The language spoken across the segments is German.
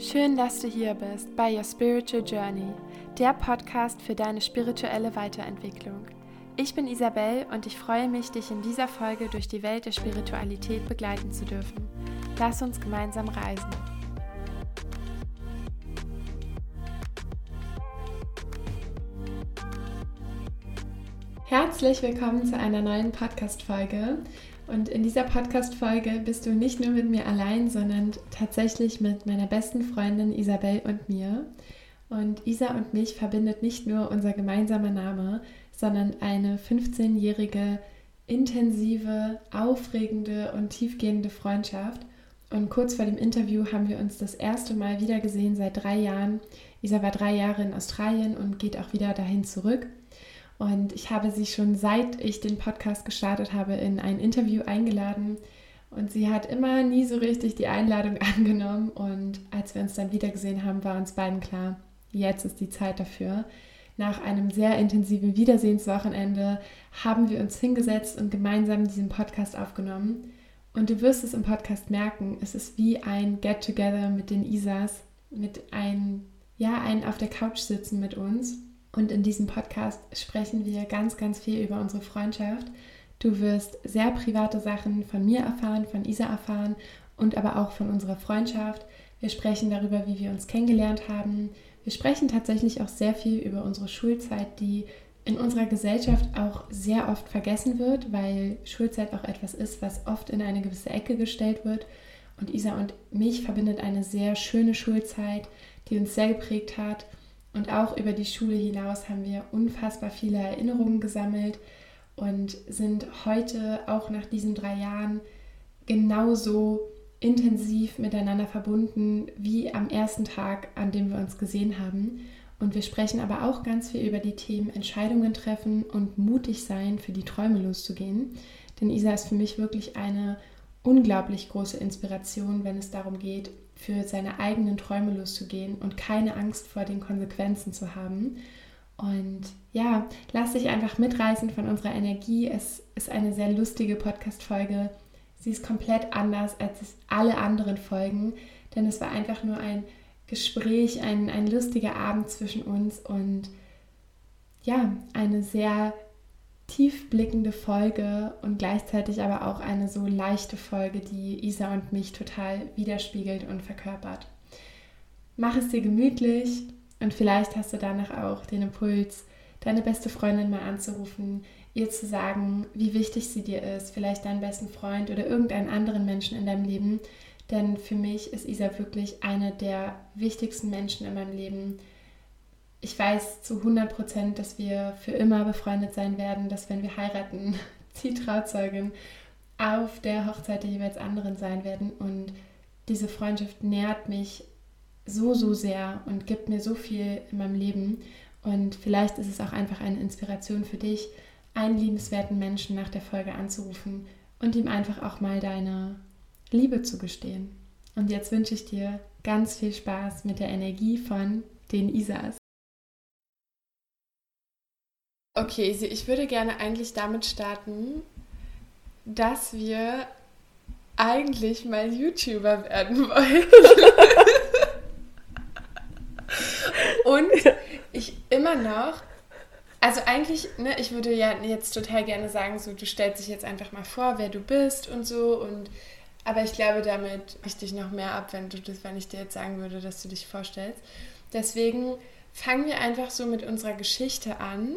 Schön, dass du hier bist bei Your Spiritual Journey, der Podcast für deine spirituelle Weiterentwicklung. Ich bin Isabel und ich freue mich, dich in dieser Folge durch die Welt der Spiritualität begleiten zu dürfen. Lass uns gemeinsam reisen. Herzlich willkommen zu einer neuen Podcast-Folge. Und in dieser Podcast-Folge bist du nicht nur mit mir allein, sondern tatsächlich mit meiner besten Freundin Isabel und mir. Und Isa und mich verbindet nicht nur unser gemeinsamer Name, sondern eine 15-jährige, intensive, aufregende und tiefgehende Freundschaft. Und kurz vor dem Interview haben wir uns das erste Mal wiedergesehen seit drei Jahren. Isa war drei Jahre in Australien und geht auch wieder dahin zurück. Und ich habe sie schon seit ich den Podcast gestartet habe in ein Interview eingeladen. Und sie hat immer nie so richtig die Einladung angenommen. Und als wir uns dann wiedergesehen haben, war uns beiden klar, jetzt ist die Zeit dafür. Nach einem sehr intensiven Wiedersehenswochenende haben wir uns hingesetzt und gemeinsam diesen Podcast aufgenommen. Und du wirst es im Podcast merken, es ist wie ein Get-Together mit den Isas, mit ein, ja, ein auf der Couch sitzen mit uns und in diesem Podcast sprechen wir ganz, ganz viel über unsere Freundschaft. Du wirst sehr private Sachen von mir erfahren, von Isa erfahren und aber auch von unserer Freundschaft. Wir sprechen darüber, wie wir uns kennengelernt haben. Wir sprechen tatsächlich auch sehr viel über unsere Schulzeit, die in unserer Gesellschaft auch sehr oft vergessen wird, weil Schulzeit auch etwas ist, was oft in eine gewisse Ecke gestellt wird. Und Isa und mich verbindet eine sehr schöne Schulzeit, die uns sehr geprägt hat und auch über die Schule hinaus haben wir unfassbar viele Erinnerungen gesammelt und sind heute auch nach diesen drei Jahren genauso intensiv miteinander verbunden wie am ersten Tag, an dem wir uns gesehen haben. Und wir sprechen aber auch ganz viel über die Themen Entscheidungen treffen und mutig sein, für die Träume loszugehen. Denn Isa ist für mich wirklich eine unglaublich große Inspiration, wenn es darum geht, für seine eigenen Träume loszugehen und keine Angst vor den Konsequenzen zu haben. Und ja, lass dich einfach mitreißen von unserer Energie. Es ist eine sehr lustige Podcast-Folge. Sie ist komplett anders als alle anderen Folgen, denn es war einfach nur ein Gespräch, ein, ein lustiger Abend zwischen uns und ja, eine sehr tiefblickende Folge und gleichzeitig aber auch eine so leichte Folge, die Isa und mich total widerspiegelt und verkörpert. Mach es dir gemütlich und vielleicht hast du danach auch den Impuls, deine beste Freundin mal anzurufen, ihr zu sagen, wie wichtig sie dir ist, vielleicht deinen besten Freund oder irgendeinen anderen Menschen in deinem Leben. Denn für mich ist Isa wirklich eine der wichtigsten Menschen in meinem Leben ich weiß zu 100 Prozent, dass wir für immer befreundet sein werden, dass wenn wir heiraten, die Trauzeugin auf der Hochzeit der jeweils anderen sein werden. Und diese Freundschaft nährt mich so, so sehr und gibt mir so viel in meinem Leben. Und vielleicht ist es auch einfach eine Inspiration für dich, einen liebenswerten Menschen nach der Folge anzurufen und ihm einfach auch mal deine Liebe zu gestehen. Und jetzt wünsche ich dir ganz viel Spaß mit der Energie von den Isas. Okay, ich würde gerne eigentlich damit starten, dass wir eigentlich mal YouTuber werden wollen. Und ich immer noch, also eigentlich, ne, ich würde ja jetzt total gerne sagen, so du stellst dich jetzt einfach mal vor, wer du bist und so und aber ich glaube, damit ich dich noch mehr ab, wenn du das, wenn ich dir jetzt sagen würde, dass du dich vorstellst. Deswegen fangen wir einfach so mit unserer Geschichte an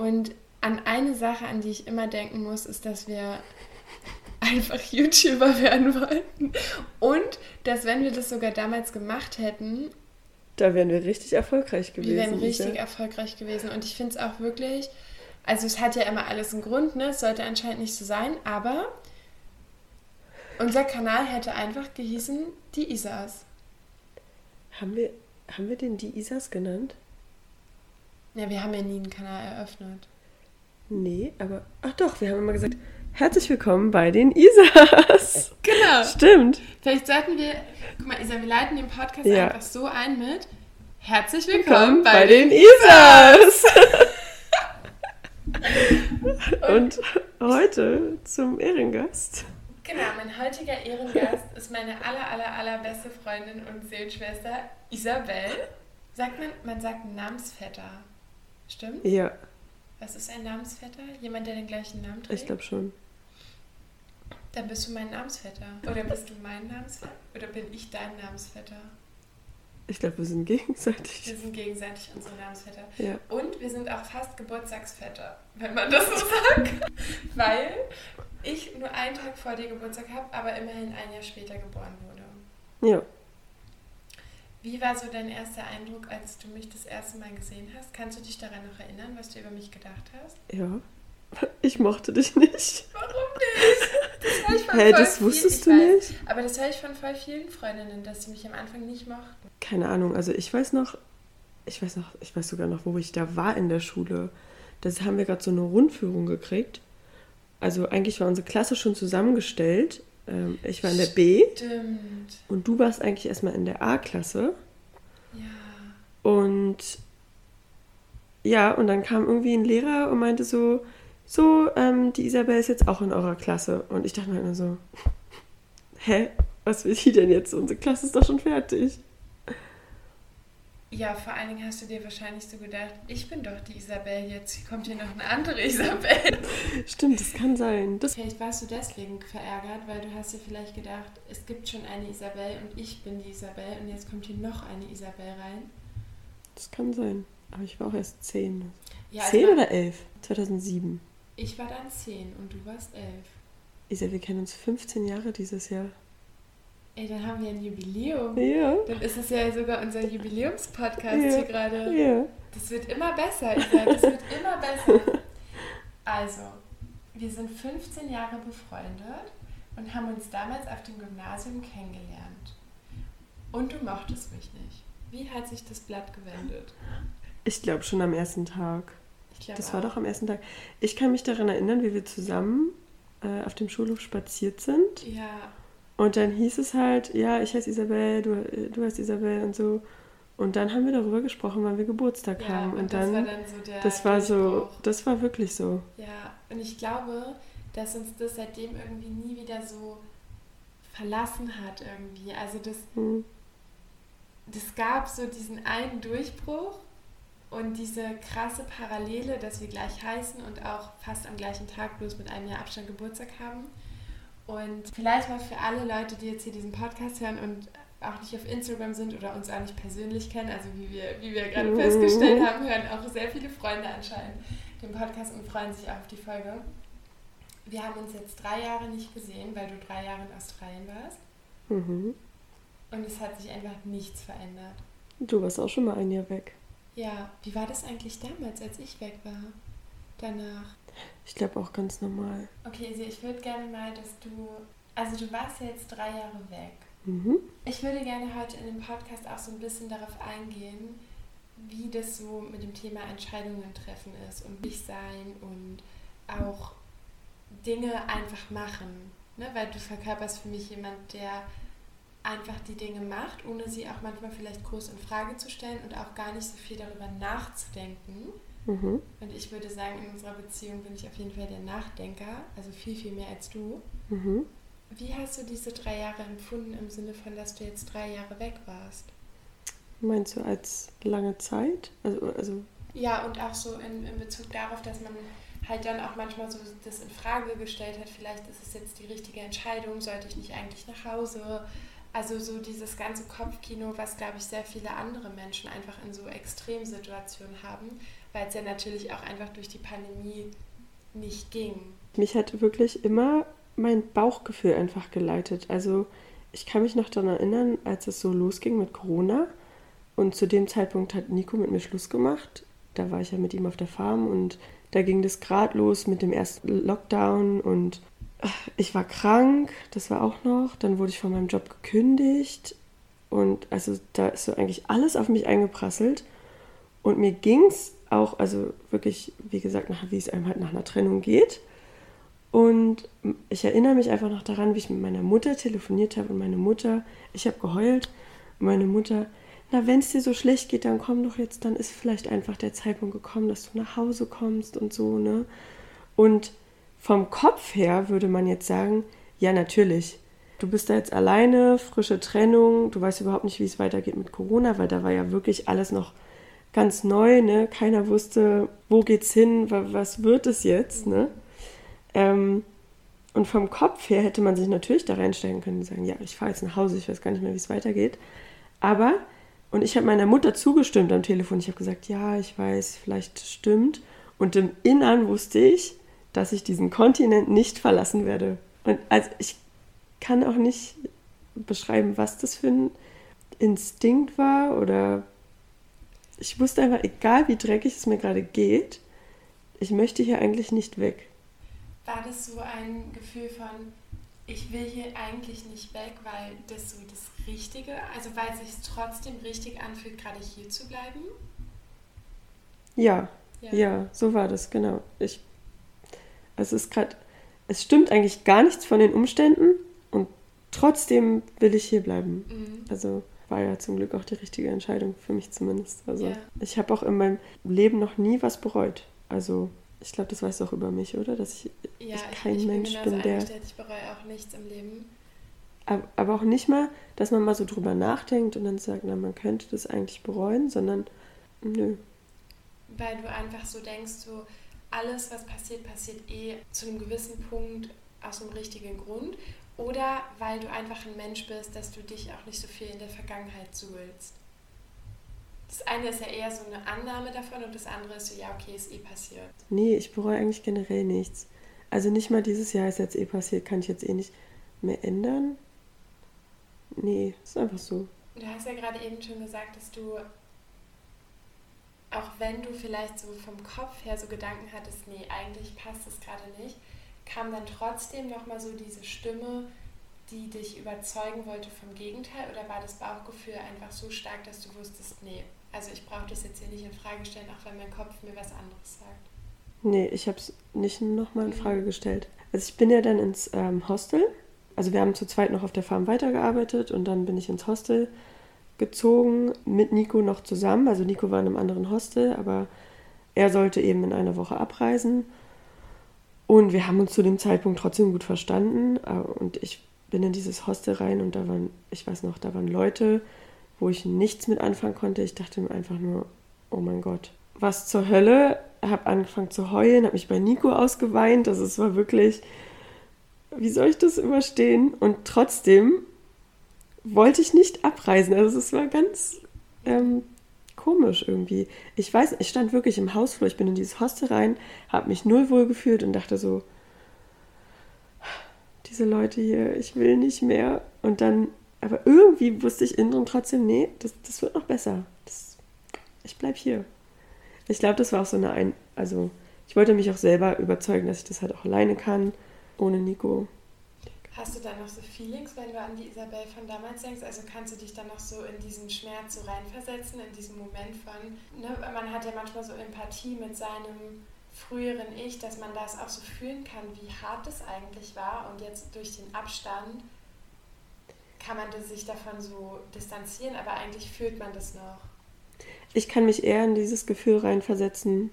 und an eine Sache, an die ich immer denken muss, ist, dass wir einfach YouTuber werden wollten. Und dass, wenn wir das sogar damals gemacht hätten, da wären wir richtig erfolgreich gewesen. Wir wären richtig ja. erfolgreich gewesen. Und ich finde es auch wirklich, also es hat ja immer alles einen Grund, ne? Es sollte anscheinend nicht so sein, aber unser Kanal hätte einfach gehießen Die Isas. Haben wir, haben wir den Die Isas genannt? Ja, wir haben ja nie einen Kanal eröffnet. Nee, aber. Ach doch, wir haben immer gesagt, herzlich willkommen bei den Isas. Genau. Stimmt. Vielleicht sollten wir. Guck mal, Isa, wir leiten den Podcast ja. einfach so ein mit Herzlich willkommen, willkommen bei, bei, den, den Isas. Und heute zum Ehrengast. Genau, mein heutiger Ehrengast ist meine aller, aller, allerbeste Freundin und Seelenschwester Isabel. Sagt man, man sagt Namensvetter. Stimmt? Ja, Was ist ein Namensvetter? Jemand, der den gleichen Namen trägt? ich glaube schon. Dann bist du mein Namensvetter. Oder bist du mein Namensvetter? Oder bin ich dein Namensvetter? Ich glaube, wir sind gegenseitig. Wir sind gegenseitig unsere Namensvetter. Ja. Und wir sind auch fast Geburtstagsvetter, wenn man das so sagt. Weil ich nur einen Tag vor dir Geburtstag habe, aber immerhin ein Jahr später geboren wurde. Ja, Wie war so dein erster Eindruck, als du mich das erste Mal gesehen hast? Kannst du dich daran noch erinnern, was du über mich gedacht hast? ja. Ich mochte dich nicht. Warum nicht? Das höre ich von Hä, voll das viel- wusstest ich du weiß, nicht? Aber das höre ich von voll vielen Freundinnen, dass sie mich am Anfang nicht mochten. Keine Ahnung, also ich weiß noch, ich weiß noch, ich weiß sogar noch, wo ich da war in der Schule. Das haben wir gerade so eine Rundführung gekriegt. Also eigentlich war unsere Klasse schon zusammengestellt. Ähm, Ich war in der B Stimmt. und du warst eigentlich erstmal in der A-Klasse. Ja. Und ja, und dann kam irgendwie ein Lehrer und meinte so, so, ähm, die Isabel ist jetzt auch in eurer Klasse. Und ich dachte mir immer so, hä, was will die denn jetzt? Unsere Klasse ist doch schon fertig. Ja, vor allen Dingen hast du dir wahrscheinlich so gedacht, ich bin doch die Isabel jetzt, kommt hier noch eine andere Isabel. Stimmt, das kann sein. Das, Vielleicht warst du deswegen verärgert, weil du hast dir vielleicht gedacht, es gibt schon eine Isabel und ich bin die Isabel und jetzt kommt hier noch eine Isabel rein. das kann sein. Aber ich war auch erst zehn. Ja, also zehn oder elf? 2007. Ich war dann zehn und du warst elf. Isa, wir kennen uns 15 Jahre dieses Jahr. Ey, dann haben wir ein Jubiläum. Ja. Dann ist es ja sogar unser Jubiläumspodcast Ja. hier gerade. Ja. Das wird immer besser, Isa. Das wird immer besser. Also, wir sind 15 Jahre befreundet und haben uns damals auf dem Gymnasium kennengelernt. Und du mochtest mich nicht. Wie hat sich das Blatt gewendet? Ich glaube schon am ersten Tag. Ich glaube Das war doch am ersten Tag. Ich kann mich daran erinnern, wie wir zusammen äh, auf dem Schulhof spaziert sind. Ja, Und dann hieß es halt, ja, ich heiße Isabel, du, du heißt Isabel und so. Und dann haben wir darüber gesprochen, wann wir Geburtstag ja haben. und, Und, das dann, war dann so der das war so, das war wirklich so. Ja, und ich glaube, dass uns das seitdem irgendwie nie wieder so verlassen hat irgendwie. Also das, Hm. das gab so diesen einen Durchbruch und diese krasse Parallele, dass wir gleich heißen und auch fast am gleichen Tag bloß mit einem Jahr Abstand Geburtstag haben. Und vielleicht mal für alle Leute, die jetzt hier diesen Podcast hören und auch nicht auf Instagram sind oder uns auch nicht persönlich kennen, also wie wir, wie wir gerade Mhm. festgestellt haben, hören auch sehr viele Freunde anscheinend den Podcast und freuen sich auch auf die Folge. Wir haben uns jetzt drei Jahre nicht gesehen, weil du drei Jahre in Australien warst. Mhm. Und es hat sich einfach nichts verändert. Du warst auch schon mal ein Jahr weg. Ja, wie war das eigentlich damals, als ich weg war? Danach. Ich glaube auch ganz normal. Okay, also ich würde gerne mal, dass du. Also du warst ja jetzt drei Jahre weg. Mhm. Ich würde gerne heute in dem Podcast auch so ein bisschen darauf eingehen, wie das so mit dem Thema Entscheidungen treffen ist und nicht sein und auch Dinge einfach machen. Ne? Weil du verkörperst für mich jemand, der einfach die Dinge macht, ohne sie auch manchmal vielleicht groß in Frage zu stellen und auch gar nicht so viel darüber nachzudenken. Mhm. Und ich würde sagen, in unserer Beziehung bin ich auf jeden Fall der Nachdenker, also viel, viel mehr als du. Mhm. Wie hast du diese drei Jahre empfunden im Sinne von, dass du jetzt drei Jahre weg warst? Meinst du als lange Zeit? Also, also Ja, und auch so in, in Bezug darauf, dass man halt dann auch manchmal so das in Frage gestellt hat, vielleicht ist es jetzt die richtige Entscheidung, sollte ich nicht eigentlich nach Hause? Also so dieses ganze Kopfkino, was glaube ich sehr viele andere Menschen einfach in so Extremsituationen haben, weil es ja natürlich auch einfach durch die Pandemie nicht ging. mich hat wirklich immer mein Bauchgefühl einfach geleitet. Also ich kann mich noch daran erinnern, als es so losging mit Corona. Und zu dem Zeitpunkt hat Nico mit mir Schluss gemacht. Da war ich ja mit ihm auf der Farm und da ging das grad los mit dem ersten Lockdown und ach, ich war krank, das war auch noch. Dann wurde ich von meinem Job gekündigt und also da ist so eigentlich alles auf mich eingeprasselt. Und mir ging es auch, also wirklich, wie gesagt, nach, wie es einem halt nach einer Trennung geht. Und ich erinnere mich einfach noch daran, wie ich mit meiner Mutter telefoniert habe und meine Mutter, ich habe geheult meine Mutter, na, wenn es dir so schlecht geht, dann komm doch jetzt, dann ist vielleicht einfach der Zeitpunkt gekommen, dass du nach Hause kommst und so, ne? Und vom Kopf her würde man jetzt sagen, Ja, natürlich. Du bist da jetzt alleine, frische Trennung, du weißt überhaupt nicht, wie es weitergeht mit Corona, weil da war ja wirklich alles noch ganz neu, ne? Keiner wusste, wo geht's hin, was wird es jetzt, ne? Ähm, und vom Kopf her hätte man sich natürlich da reinsteigen können und sagen, ja, ich fahre jetzt nach Hause, ich weiß gar nicht mehr, wie es weitergeht. Aber, und ich habe meiner Mutter zugestimmt am Telefon, ich habe gesagt, ja, ich weiß, vielleicht stimmt. Und im Innern wusste ich, dass ich diesen Kontinent nicht verlassen werde. Und also ich kann auch nicht beschreiben, was das für ein Instinkt war oder ich wusste einfach, egal wie dreckig es mir gerade geht, ich möchte hier eigentlich nicht weg. War das so ein Gefühl von, ich will hier eigentlich nicht weg, weil das so das Richtige, also weil es sich trotzdem richtig anfühlt, gerade hier zu bleiben? Ja, ja, ja so war das, genau. Ich, es ist gerade, es stimmt eigentlich gar nichts von den Umständen, und trotzdem will ich hier bleiben. Mhm. Also war ja zum Glück auch die richtige Entscheidung für mich zumindest. Also ja. ich habe auch in meinem Leben noch nie was bereut. Also ich glaube, das weißt du auch über mich, oder? Dass ich, ja, ich kein ich, Mensch bin, bin der. Ich bereue auch nichts im Leben. Aber auch nicht mal, dass man mal so drüber nachdenkt und dann sagt, na, man könnte das eigentlich bereuen, sondern nö. Weil du einfach so denkst, so alles, was passiert, passiert eh zu einem gewissen Punkt aus einem richtigen Grund oder weil du einfach ein Mensch bist, dass du dich auch nicht so viel in der Vergangenheit suhlst. Das eine ist ja eher so eine Annahme davon und das andere ist so, ja, okay, ist eh passiert. Nee, ich bereue eigentlich generell nichts. Also nicht mal dieses Jahr ist jetzt eh passiert, kann ich jetzt eh nicht mehr ändern. Nee, ist einfach so. Du hast ja gerade eben schon gesagt, dass du, auch wenn du vielleicht so vom Kopf her so Gedanken hattest, nee, eigentlich passt es gerade nicht, kam dann trotzdem nochmal so diese Stimme, die dich überzeugen wollte vom Gegenteil? Oder war das Bauchgefühl einfach so stark, dass du wusstest, nee, also ich brauche das jetzt hier nicht in Frage stellen, auch wenn mein Kopf mir was anderes sagt? Nee, ich habe es nicht nochmal in mhm. Frage gestellt. Also ich bin ja dann ins ähm, Hostel. Also wir haben zu zweit noch auf der Farm weitergearbeitet und dann bin ich ins Hostel gezogen mit Nico noch zusammen. Also Nico war in einem anderen Hostel, aber er sollte eben in einer Woche abreisen. Und wir haben uns zu dem Zeitpunkt trotzdem gut verstanden. Äh, und ich bin in dieses Hostel rein und da waren, ich weiß noch, da waren Leute, wo ich nichts mit anfangen konnte. Ich dachte mir einfach nur, oh mein Gott, was zur Hölle? Habe angefangen zu heulen, habe mich bei Nico ausgeweint. Also es war wirklich, wie soll ich das überstehen? Und trotzdem wollte ich nicht abreisen. Also es war ganz ähm, komisch irgendwie. Ich weiß, ich stand wirklich im Hausflur, ich bin in dieses Hostel rein, habe mich null wohl gefühlt und dachte so, diese Leute hier, ich will nicht mehr. Und dann, aber irgendwie wusste ich innen drin trotzdem, nee, das, das wird noch besser. Das, ich bleib hier. Ich glaube, das war auch so eine, Ein also ich wollte mich auch selber überzeugen, dass ich das halt auch alleine kann, ohne Nico. Hast du da noch so Feelings, wenn du an die Isabel von damals denkst? Also kannst du dich dann noch so in diesen Schmerz so reinversetzen, in diesen Moment von, ne, man hat ja manchmal so Empathie mit seinem früheren Ich, dass man das auch so fühlen kann, wie hart es eigentlich war und jetzt durch den Abstand kann man sich davon so distanzieren, aber eigentlich fühlt man das noch. Ich kann mich eher in dieses Gefühl reinversetzen,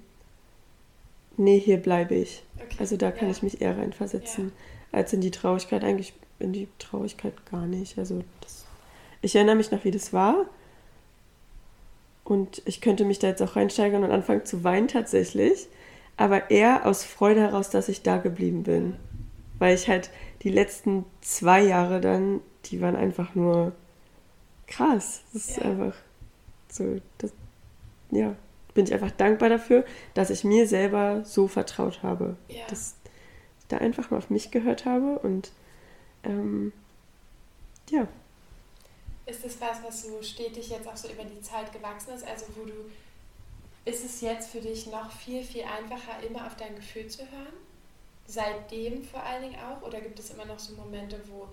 nee, hier bleibe ich. Okay. Also da kann ja. ich mich eher reinversetzen. Ja als in die Traurigkeit. Eigentlich in die Traurigkeit gar nicht. Also das, ich erinnere mich noch, wie das war. Und ich könnte mich da jetzt auch reinsteigern und anfangen zu weinen tatsächlich. Aber eher aus Freude heraus, dass ich da geblieben bin. Weil ich halt die letzten zwei Jahre dann, die waren einfach nur krass. Das ist ja. einfach so, das, ja, bin ich einfach dankbar dafür, dass ich mir selber so vertraut habe. Ja. Das, da einfach mal auf mich gehört habe und ähm, ja. Ist es was, was so stetig jetzt auch so über die Zeit gewachsen ist? Also wo du, ist es jetzt für dich noch viel, viel einfacher, immer auf dein Gefühl zu hören? Seitdem vor allen Dingen auch? Oder gibt es immer noch so Momente, wo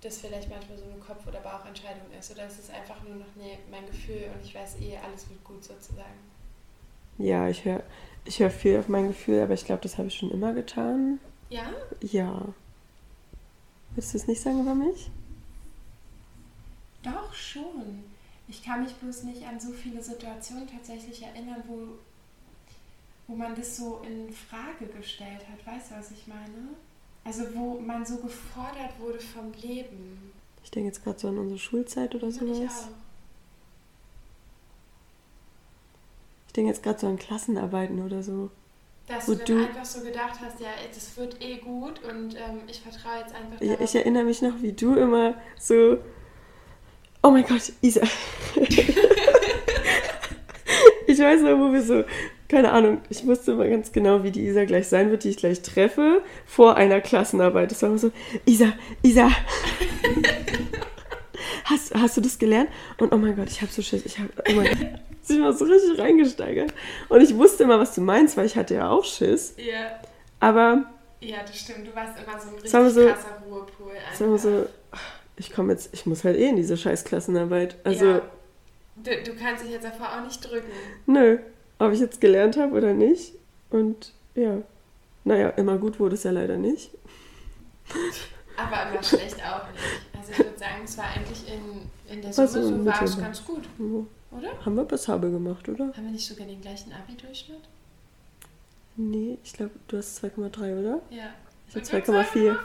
das vielleicht manchmal so eine Kopf- oder Bauchentscheidung ist? Oder ist es einfach nur noch, nee, mein Gefühl und ich weiß eh, alles wird gut sozusagen? Ja, ich höre ich hör viel auf mein Gefühl, aber ich glaube, das habe ich schon immer getan. Ja? Ja. Willst du es nicht sagen über mich? Doch, schon. Ich kann mich bloß nicht an so viele Situationen tatsächlich erinnern, wo, wo man das so in Frage gestellt hat. Weißt du, was ich meine? Also wo man so gefordert wurde vom Leben. Ich denke jetzt gerade so an unsere Schulzeit oder sowas. Ich auch. Ich denke jetzt gerade so an Klassenarbeiten oder so. Dass du dann einfach so gedacht hast, ja, das wird eh gut und ähm, ich vertraue jetzt einfach Ja, ich erinnere mich noch, wie du immer so. Oh mein Gott, Isa. ich weiß noch, wo wir so. Keine Ahnung, ich wusste immer ganz genau, wie die Isa gleich sein wird, die ich gleich treffe, vor einer Klassenarbeit. Das war immer so: Isa, Isa. Hast, hast du das gelernt? Und oh mein Gott, ich habe so Schiss. Ich habe oh mein Gott, ich immer so richtig reingesteigert. Und ich wusste immer, was du meinst, weil ich hatte ja auch Schiss. ja, Aber ja, das stimmt. Du warst immer so ein richtig wir so- krasser Ruhepol. Sagen wir so, ich komme jetzt, ich muss halt eh in diese scheiß Klassenarbeit. Also, Ja. Du, du kannst dich jetzt davor auch nicht drücken. nö, ob ich jetzt gelernt habe oder nicht. Und ja, naja, immer gut wurde es ja leider nicht. Aber immer schlecht auch nicht. Also ich würde sagen, es war eigentlich in, in der Summe so so war es mittelbar. ganz gut, oder? Haben wir passabel gemacht, oder? Haben wir nicht sogar den gleichen Abi-Durchschnitt? Nee, ich glaube, du hast 2,3, oder? Ja. Ich habe 2,4.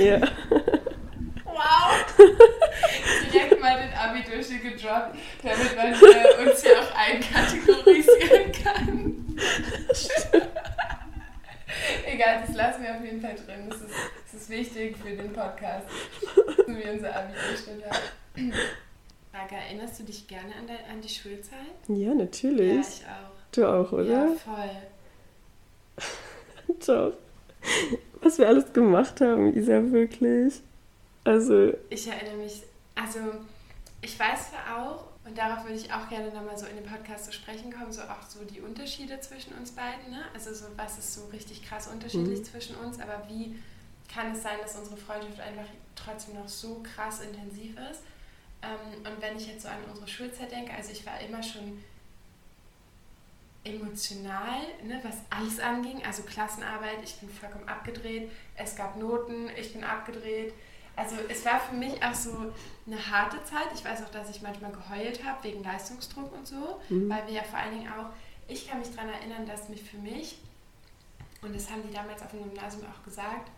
Ja. Wow! Direkt mal den Abi-Durchschnitt gedroppt, damit man äh, uns hier auch einkategorisieren kann. Egal, das lassen wir auf jeden Fall drin. Das ist, das ist wichtig für den Podcast, dass wir unser Abi-Durchschnitt haben. Raga, erinnerst du dich gerne an, de, an die Schulzeit? Ja, Ja, natürlich. ich auch. Du auch, Ja, oder? voll. Doch. Was wir alles gemacht haben, Isa, wirklich. Also, Ich erinnere mich, also ich weiß zwar auch, und darauf würde ich auch gerne nochmal so in dem Podcast zu sprechen kommen, so auch so die Unterschiede zwischen uns beiden, ne? Also so was ist so richtig krass unterschiedlich Mhm. zwischen uns, aber wie kann es sein, dass unsere Freundschaft einfach trotzdem noch so krass intensiv ist? Ähm, und wenn ich jetzt so an unsere Schulzeit denke, also ich war immer schon emotional, ne, was alles anging, also Klassenarbeit, ich bin vollkommen abgedreht, es gab Noten, ich bin abgedreht. Also es war für mich auch so eine harte Zeit. Ich weiß auch, dass ich manchmal geheult habe wegen Leistungsdruck und so, Mhm. weil wir ja vor allen Dingen auch, ich kann mich daran erinnern, dass mich für mich, und das haben die damals auf dem Gymnasium auch gesagt,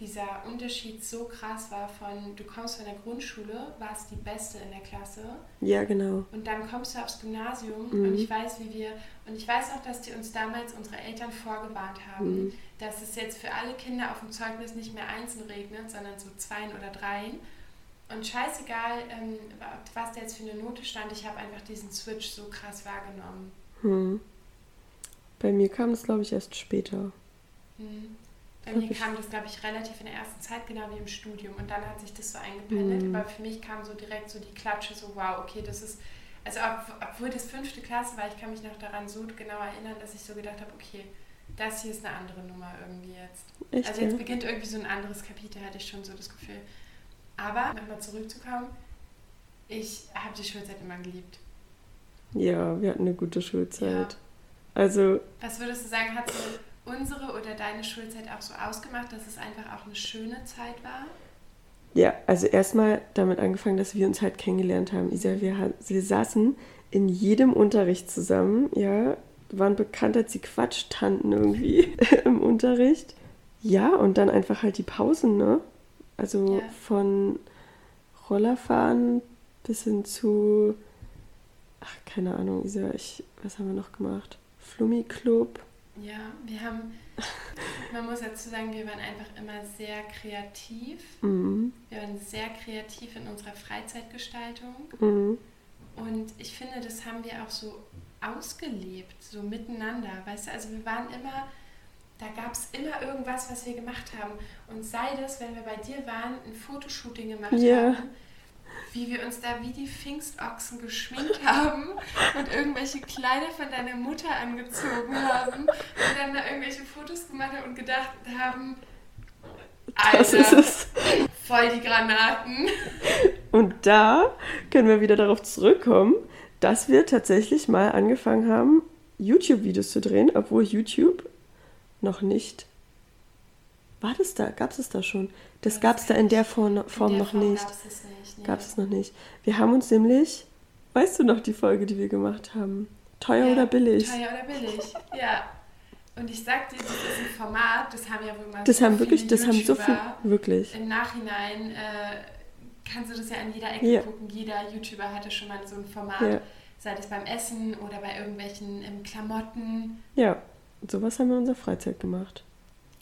dieser Unterschied so krass war von, du kommst von der Grundschule, warst die Beste in der Klasse ja, genau. und dann kommst du aufs Gymnasium Mhm. und ich weiß, wie wir, und ich weiß auch, dass die uns damals unsere Eltern vorgewarnt haben, Mhm. dass es jetzt für alle Kinder auf dem Zeugnis nicht mehr Einsen regnet, sondern so Zweien oder Dreien. Und scheißegal, ähm, was da jetzt für eine Note stand, ich habe einfach diesen Switch so krass wahrgenommen. Hm. Bei mir kam das, glaube ich, erst später. Mhm. Bei mir kam das, glaube ich, relativ in der ersten Zeit, genau wie im Studium. Und dann hat sich das so eingependelt. Mhm. Aber für mich kam so direkt so die Klatsche, so wow, okay, das ist, also ob, obwohl das fünfte Klasse war, ich kann mich noch daran so genau erinnern, dass ich so gedacht habe, okay, das hier ist eine andere Nummer irgendwie jetzt. Echt, also ja? jetzt beginnt irgendwie so ein anderes Kapitel, hatte ich schon so das Gefühl. Aber, nochmal zurückzukommen, ich habe die Schulzeit immer geliebt. Ja, wir hatten eine gute Schulzeit. Ja. Also, Was würdest du sagen, hat so unsere oder deine Schulzeit auch so ausgemacht, dass es einfach auch eine schöne Zeit war? ja, also erstmal damit angefangen, dass wir uns halt kennengelernt haben. Isa, wir, wir saßen in jedem Unterricht zusammen, ja, waren bekannt als die Quatschtanten irgendwie im Unterricht. Ja, und dann einfach halt die Pausen, ne? Also Ja. von Rollerfahren bis hin zu, ach, keine Ahnung, Isa, ich, was haben wir noch gemacht? Flummi-Club. Ja, wir haben, man muss dazu sagen, wir waren einfach immer sehr kreativ. Mhm. Wir waren sehr kreativ in unserer Freizeitgestaltung. Mhm. Und ich finde, das haben wir auch so ausgelebt, so miteinander. Weißt du, also wir waren immer, da gab es immer irgendwas, was wir gemacht haben. Und sei das, wenn wir bei dir waren, ein Fotoshooting gemacht Ja. haben, wie wir uns da wie die Pfingstochsen geschminkt haben und irgendwelche Kleider von deiner Mutter angezogen haben und dann da irgendwelche Fotos gemacht haben und gedacht haben, Das ist Alter, es. voll die Granaten. Und da können wir wieder darauf zurückkommen, dass wir tatsächlich mal angefangen haben, YouTube-Videos zu drehen, obwohl YouTube noch nicht. War das da? Gab es es da schon? Das Das gab es da in der Form, In Form der noch Form nicht. Gab es es nicht. Gab es noch nicht. Wir haben uns nämlich, weißt du noch die Folge, die wir gemacht haben? Teuer Ja, oder billig? Teuer oder billig, ja. Und ich sag dir, das ist ein Format, das haben ja wohl mal Das so haben wirklich, das haben so viel, YouTuber. wirklich. Im Nachhinein äh, kannst du das ja an jeder Ecke Ja. gucken. Jeder YouTuber hatte schon mal so ein Format, Ja. sei es beim Essen oder bei irgendwelchen ähm, Klamotten. Ja, sowas haben wir in unserer Freizeit gemacht.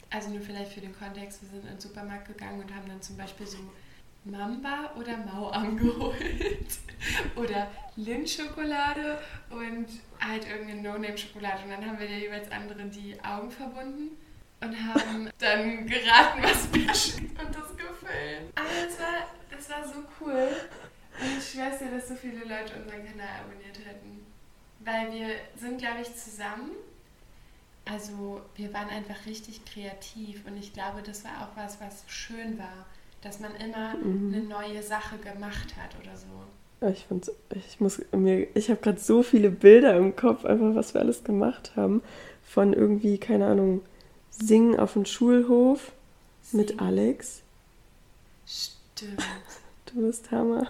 Also nur vielleicht für den Kontext, wir sind in den Supermarkt gegangen und haben dann zum Beispiel so Mamba oder Mau angeholt. oder Lindschokolade und halt irgendeine No-Name-Schokolade. Und dann haben wir der jeweils anderen die Augen verbunden und haben dann geraten, was wir schmeckt und das gefüllt. Aber das war, das war so cool. Und ich schwör's dir, dass so viele Leute unseren Kanal abonniert hätten. Weil wir sind, glaube ich, zusammen. Also wir waren einfach richtig kreativ und ich glaube, das war auch was, was schön war, dass man immer Mhm. eine neue Sache gemacht hat oder so. Ich find's, ich muss mir, ich habe gerade so viele Bilder im Kopf, einfach was wir alles gemacht haben. Von irgendwie, keine Ahnung, Singen auf dem Schulhof mit Singen. Alex. Stimmt. Du bist Hammer.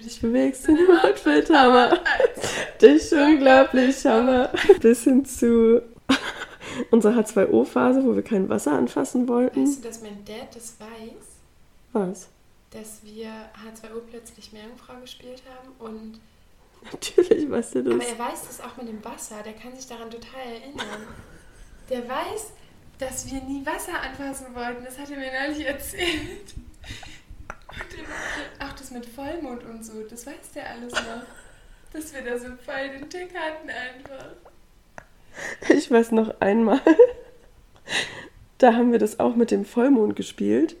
Ich Ich bewegst in dem Outfit, Hammer. Dich unglaublich, Hammer. Bis hin zu unserer H2O-Phase, wo wir kein Wasser anfassen wollten. Weißt du, dass mein Dad das weiß, Was? dass wir H2O plötzlich Meerjungfrau gespielt haben und Natürlich weißt du aber das. er weiß das auch mit dem Wasser, der kann sich daran total erinnern. Der weiß, dass wir nie Wasser anfassen wollten, das hat er mir neulich erzählt. Und auch das mit Vollmond und so, das weiß der alles noch. Dass wir da so voll den Tick hatten einfach. Ich weiß noch einmal, da haben wir das auch mit dem Vollmond gespielt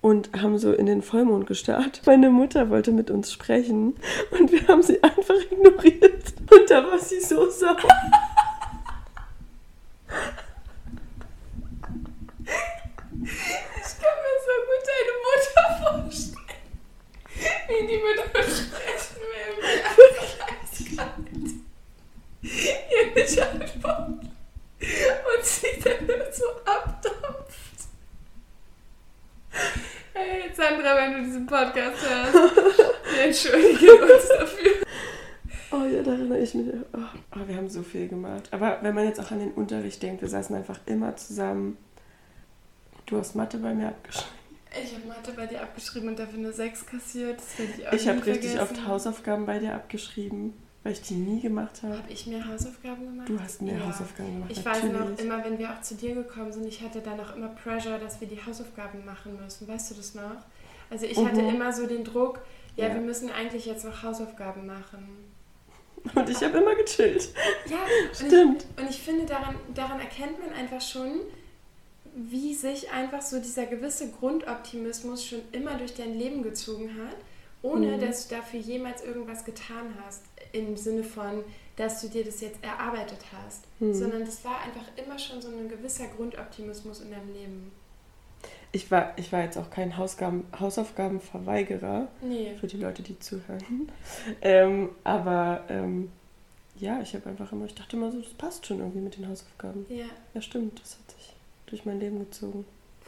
und haben so in den Vollmond gestarrt. Meine Mutter wollte mit uns sprechen und wir haben sie einfach ignoriert. Und da war sie so sauer. Ich kann mir so gut deine Mutter vorstellen. Wie die mit uns sprechen will. Ihr nicht antwortet. Und sie dann nur so abdampft. Hey Sandra, wenn du diesen Podcast hörst, wir entschuldigen uns dafür. Oh ja, da erinnere ich mich. Oh, oh, wir haben so viel gemacht. Aber wenn man jetzt auch an den Unterricht denkt, wir saßen einfach immer zusammen. Du hast Mathe bei mir abgeschrieben. Ich habe Mathe bei dir abgeschrieben und dafür eine 6 kassiert. Das werde ich auch Ich habe richtig oft Hausaufgaben bei dir abgeschrieben, weil ich die nie gemacht habe. Habe ich mehr Hausaufgaben gemacht? Du hast mehr Ja. Hausaufgaben gemacht. Ich weiß noch, natürlich. immer wenn wir auch zu dir gekommen sind, ich hatte dann auch immer Pressure, dass wir die Hausaufgaben machen müssen. Weißt du das noch? Also ich hatte Mhm. immer so den Druck, ja, Ja. wir müssen eigentlich jetzt noch Hausaufgaben machen. Und ich habe immer gechillt. Ja, und Stimmt. Ich, und ich finde, daran, daran erkennt man einfach schon, wie sich einfach so dieser gewisse Grundoptimismus schon immer durch dein Leben gezogen hat, ohne Mhm. dass du dafür jemals irgendwas getan hast, im Sinne von, dass du dir das jetzt erarbeitet hast, Mhm. sondern das war einfach immer schon so ein gewisser Grundoptimismus in deinem Leben. Ich war, ich war jetzt auch kein Hausgaben, Hausaufgabenverweigerer Nee. für die Leute, die zuhören. Ähm, aber ähm, ja, ich habe einfach immer, ich dachte immer so, das passt schon irgendwie mit den Hausaufgaben. Ja, Ja, stimmt, das hat sich durch mein Leben gezogen.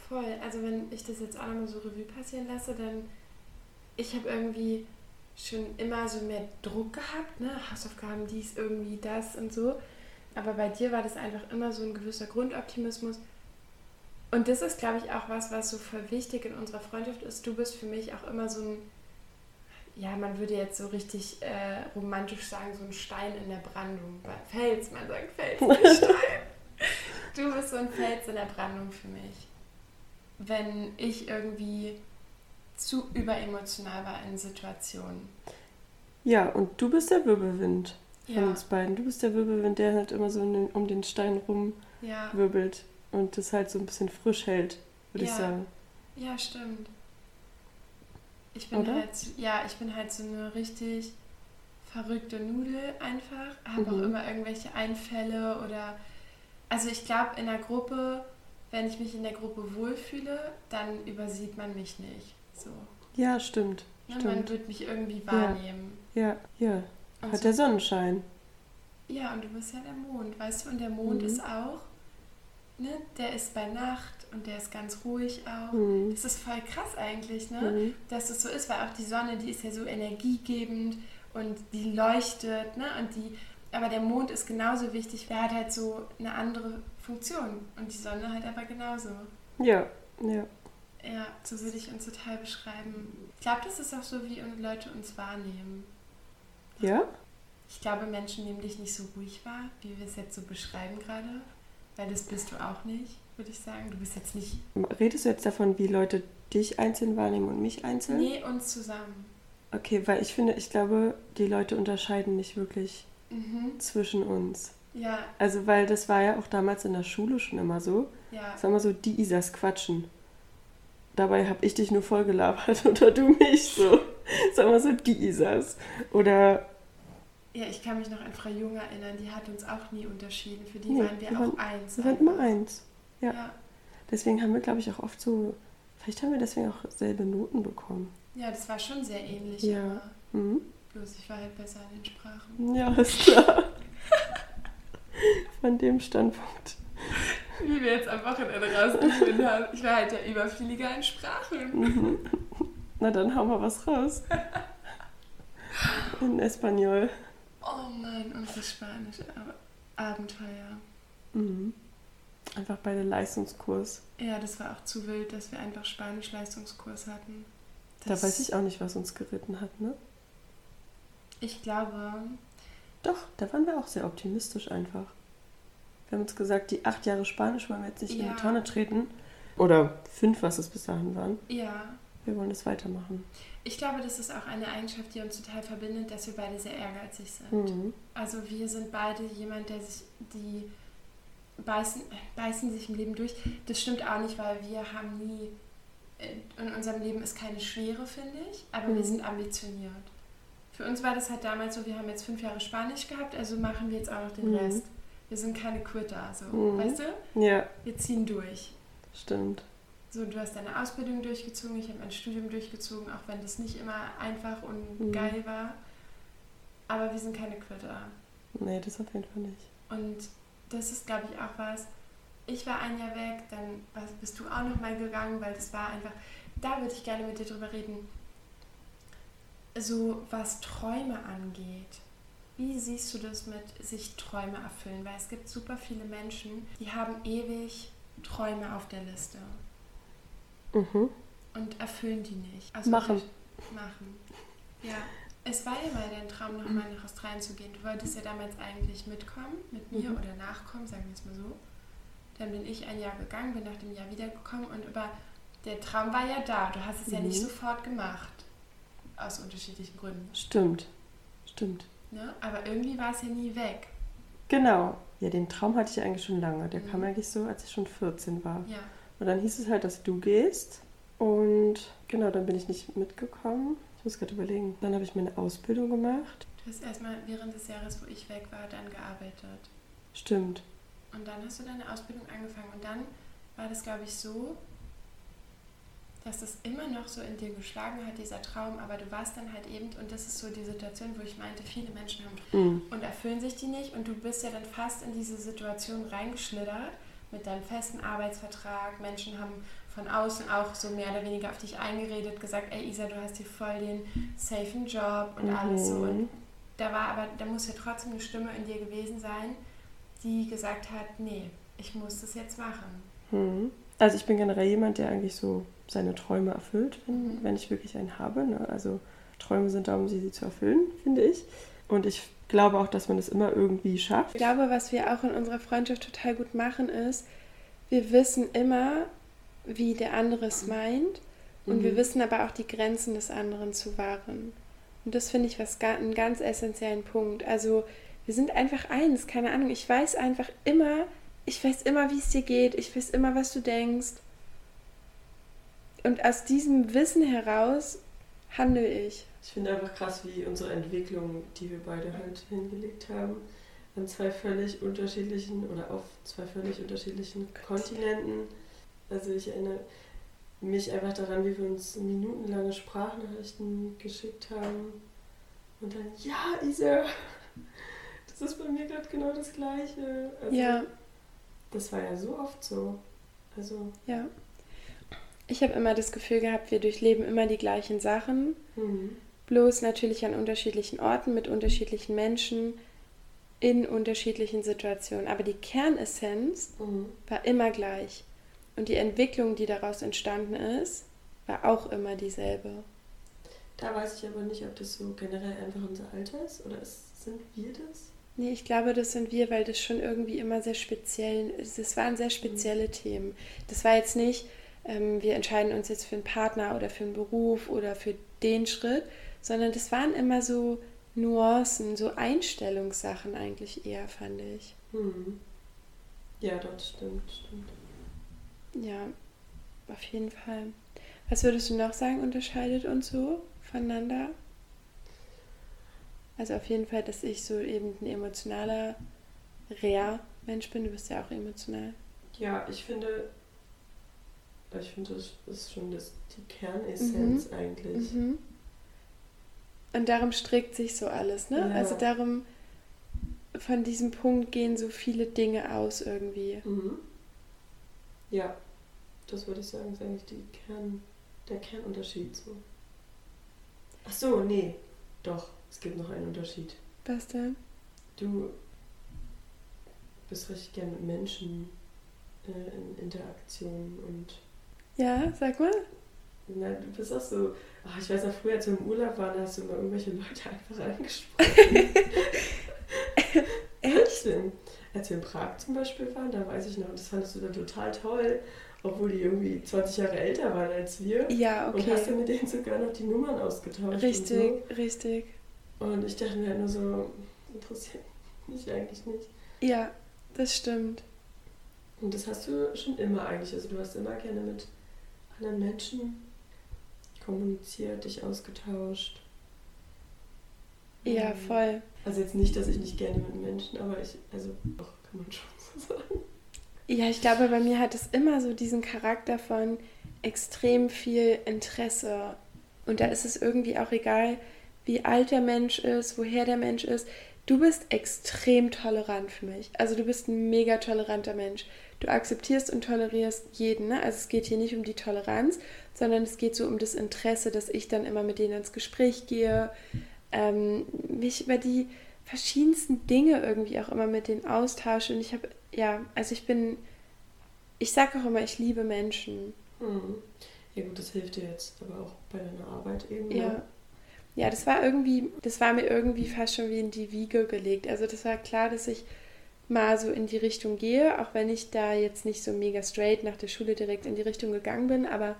voll. Also wenn ich das jetzt auch nochmal so Revue passieren lasse, dann ich habe irgendwie schon immer so mehr Druck gehabt, ne? Hausaufgaben, dies, irgendwie das und so. Aber bei dir war das einfach immer so ein gewisser Grundoptimismus. Und das ist, glaube ich, auch was, was so voll wichtig in unserer Freundschaft ist. Du bist für mich auch immer so ein, ja, man würde jetzt so richtig äh, romantisch sagen, so ein Stein in der Brandung. Fels, man sagt Fels, nicht Stein. Du bist so ein Fels in der Brandung für mich. Wenn ich irgendwie zu überemotional war in Situationen. Ja, und du bist der Wirbelwind von Ja, uns beiden. Du bist der Wirbelwind, der halt immer so um den Stein ja, rumwirbelt und das halt so ein bisschen frisch hält, würde ich Ja. sagen. ja, stimmt. Ich bin Oder? halt, ja, ich bin halt so eine richtig verrückte Nudel einfach. Habe auch Mhm. immer irgendwelche Einfälle oder, also ich glaube in der Gruppe, wenn ich mich in der Gruppe wohlfühle, dann übersieht man mich nicht. So. Ja, stimmt. Ne, man Stimmt. wird mich irgendwie wahrnehmen. Ja, ja. Und Hat so- der Sonnenschein. Ja, und du bist ja der Mond, weißt du? Und der Mond Mhm. ist auch, ne? Der ist bei Nacht und der ist ganz ruhig auch. Mhm. Das ist voll krass eigentlich, ne? Mhm. Dass es so ist, weil auch die Sonne, die ist ja so energiegebend und die leuchtet, ne? Und die aber der Mond ist genauso wichtig, der hat halt so eine andere Funktion und die Sonne halt aber genauso. Ja, ja. Ja, so würde ich uns total beschreiben. Ich glaube, das ist auch so, wie Leute uns wahrnehmen. Ja? Ich glaube, Menschen nehmen dich nicht so ruhig wahr, wie wir es jetzt so beschreiben gerade. Weil das bist du auch nicht, würde ich sagen. Du bist jetzt nicht. Redest du jetzt davon, wie Leute dich einzeln wahrnehmen und mich einzeln? Nee, uns zusammen. Okay, weil ich finde, ich glaube, die Leute unterscheiden nicht wirklich Mhm. zwischen uns. Ja, Also, weil das war ja auch damals in der Schule schon immer so. ja. Es war immer so, die Isas quatschen. Dabei habe ich dich nur voll gelabert oder du mich so. Sag mal so, die Isas. Oder, Ja, ich kann mich noch an Frau Jung erinnern, die hat uns auch nie unterschieden. Für die Nee, waren wir wir auch waren- eins. wir waren immer eins. ja. Ja. Deswegen haben wir, glaube ich, auch oft so, vielleicht haben wir deswegen auch selbe Noten bekommen. ja, das war schon sehr ähnlich. Ja. Mhm. Bloß ich war halt besser in den Sprachen. Ja, ist klar. Von dem Standpunkt. Wie wir jetzt am Wochenende rausgefunden haben. Ich war halt der Überflieger in Sprachen. Mhm. Na, dann hauen wir was raus. In Espanol. Oh Mann, unsere spanische Ab- Abenteuer. Mhm. Einfach beide Leistungskurs. Ja, das war auch zu wild, dass wir einfach Spanisch-Leistungskurs hatten. Da weiß ich auch nicht, was uns geritten hat, ne? Ich glaube, Doch, da waren wir auch sehr optimistisch einfach. Wir haben uns gesagt, die acht Jahre Spanisch wollen wir jetzt nicht in Ja. die Tonne treten. Oder fünf, was es bis dahin waren. ja. Wir wollen das weitermachen. Ich glaube, das ist auch eine Eigenschaft, die uns total verbindet, dass wir beide sehr ehrgeizig sind. Mhm. Also wir sind beide jemand, der sich die beißen, beißen sich im Leben durch. Das stimmt auch nicht, weil wir haben nie äh, in unserem Leben ist keine Schwere, finde ich, aber wir Mhm. sind ambitioniert. Für uns war das halt damals so, wir haben jetzt fünf Jahre Spanisch gehabt, also machen wir jetzt auch noch den Mhm. Rest. Wir sind keine Quitter, so, Mhm. weißt du? Ja, Wir ziehen durch. stimmt. So, du hast deine Ausbildung durchgezogen, ich habe mein Studium durchgezogen, auch wenn das nicht immer einfach und Mhm. geil war. Aber wir sind keine Quitter. Nee, das auf jeden Fall nicht. Und das ist, glaube ich, auch was. Ich war ein Jahr weg, dann bist du auch noch mal gegangen, weil das war einfach. Da würde ich gerne mit dir drüber reden. So, was Träume angeht. Wie siehst du das mit sich Träume erfüllen? Weil es gibt super viele Menschen, die haben ewig Träume auf der Liste Mhm. und erfüllen die nicht. Machen. unter- Machen. Ja. Es war ja mal dein Traum, nochmal nach Australien zu gehen. Du wolltest ja damals eigentlich mitkommen, mit mir Mhm. oder nachkommen, sagen wir es mal so. Dann bin ich ein Jahr gegangen, bin nach dem Jahr wiedergekommen und über der Traum war ja da. Du hast es ja nicht Mhm. sofort gemacht. Aus unterschiedlichen Gründen. Stimmt. Stimmt. Ne? Aber irgendwie war es ja nie weg. Genau. Ja, den Traum hatte ich eigentlich schon lange. Der kam Mhm. eigentlich so, als ich schon 14 war. Ja. Und dann hieß es halt, dass du gehst. Und genau, dann bin ich nicht mitgekommen. Ich muss gerade überlegen. Dann habe ich meine Ausbildung gemacht. Du hast erstmal während des Jahres, wo ich weg war, dann gearbeitet. Stimmt. Und dann hast du deine Ausbildung angefangen. Und dann war das, glaube ich, so, dass das immer noch so in dir geschlagen hat, dieser Traum. Aber du warst dann halt eben, und das ist so die Situation, wo ich meinte, viele Menschen haben Mhm. und erfüllen sich die nicht. Und du bist ja dann fast in diese Situation reingeschlittert mit deinem festen Arbeitsvertrag. Menschen haben von außen auch so mehr oder weniger auf dich eingeredet, gesagt, ey Isa, du hast hier voll den safen Job und alles so. Und Mhm. da war aber, da muss ja trotzdem eine Stimme in dir gewesen sein, die gesagt hat, nee, ich muss das jetzt machen. Mhm. Also ich bin generell jemand, der eigentlich so seine Träume erfüllt, wenn, Mhm. wenn ich wirklich einen habe. Ne? Also Träume sind da, um sie, sie zu erfüllen, finde ich. Und ich glaube auch, dass man das immer irgendwie schafft. Ich glaube, was wir auch in unserer Freundschaft total gut machen, ist, wir wissen immer, wie der andere es meint und Mhm. wir wissen aber auch die Grenzen des anderen zu wahren. Und das finde ich was einen ganz essentiellen Punkt. Also wir sind einfach eins, keine Ahnung. Ich weiß einfach immer, ich weiß immer, wie es dir geht, ich weiß immer, was du denkst. Und aus diesem Wissen heraus handle ich. Ich finde einfach krass, wie unsere Entwicklung, die wir beide halt hingelegt haben, an zwei völlig unterschiedlichen oder auf zwei völlig unterschiedlichen Kontinenten. Also ich erinnere mich einfach daran, wie wir uns minutenlange Sprachnachrichten geschickt haben. Und dann, ja, Isa, das ist bei mir gerade genau das Gleiche. Also, Ja. Das war ja so oft so. Also, Ja. Ich habe immer das Gefühl gehabt, wir durchleben immer die gleichen Sachen, hm. bloß natürlich an unterschiedlichen Orten mit unterschiedlichen Menschen. in unterschiedlichen Situationen. Aber die Kernessenz Mhm. war immer gleich. Und die Entwicklung, die daraus entstanden ist, war auch immer dieselbe. Da weiß ich aber nicht, ob das so generell einfach unser Alter ist oder ist, sind wir das? Nee, ich glaube, das sind wir, weil das schon irgendwie immer sehr speziell ist. Es waren sehr spezielle Themen. Das war jetzt nicht, ähm, wir entscheiden uns jetzt für einen Partner oder für einen Beruf oder für den Schritt, sondern das waren immer so Nuancen, so Einstellungssachen eigentlich eher, fand ich. Mhm. Ja, das stimmt, stimmt. Ja, auf jeden Fall. Was würdest du noch sagen, unterscheidet uns so voneinander? Also auf jeden Fall, dass ich so eben ein emotionaler, rea Mensch bin. Du bist ja auch emotional. Ja, ich finde, ich finde, das ist schon das, die Kernessenz eigentlich. Mhm. Und darum strickt sich so alles, ne? Ja. Also darum, von diesem Punkt gehen so viele Dinge aus irgendwie. Mhm. Ja, das würde ich sagen, ist eigentlich die Kern, der Kernunterschied so. Ach so, nee, doch, es gibt noch einen Unterschied. Was denn? Du bist richtig gern mit Menschen äh, in Interaktion und Ja, sag mal. na, du bist auch so, ach, ich weiß noch früher, als wir im Urlaub waren, da hast du immer irgendwelche Leute einfach angesprochen. Echt? denn? Als wir in Prag zum Beispiel waren, da weiß ich noch, das fandest du dann total toll, obwohl die irgendwie 20 Jahre älter waren als wir. Ja, Und hast du okay. mit denen sogar noch die Nummern ausgetauscht. Richtig, Und, richtig. so. und ich dachte mir halt nur so, interessiert mich eigentlich nicht. Ja, das stimmt. Und das hast du schon immer eigentlich. Also du hast immer gerne mit anderen Menschen kommuniziert, dich ausgetauscht. Ja, Ähm, voll. Also jetzt nicht, dass ich nicht gerne mit Menschen, aber ich, also doch, kann man schon so sagen. Ja, ich glaube, bei mir hat es immer so diesen Charakter von extrem viel Interesse. Und da ist es irgendwie auch egal, wie alt der Mensch ist, woher der Mensch ist. Du bist extrem tolerant für mich. Also du bist ein mega toleranter Mensch. Du akzeptierst und tolerierst jeden. Ne? Also es geht hier nicht um die Toleranz, sondern es geht so um das Interesse, dass ich dann immer mit denen ins Gespräch gehe, ähm, mich über die verschiedensten Dinge irgendwie auch immer mit denen austausche. Und ich habe, ja, also ich bin, ich sage auch immer, ich liebe Menschen. Hm. Ja gut, das hilft dir jetzt aber auch bei deiner Arbeit eben. Ja. ne? Ja, das war irgendwie, das war mir irgendwie fast schon wie in die Wiege gelegt. Also das war klar, dass ich mal so in die Richtung gehe, auch wenn ich da jetzt nicht so mega straight nach der Schule direkt in die Richtung gegangen bin, aber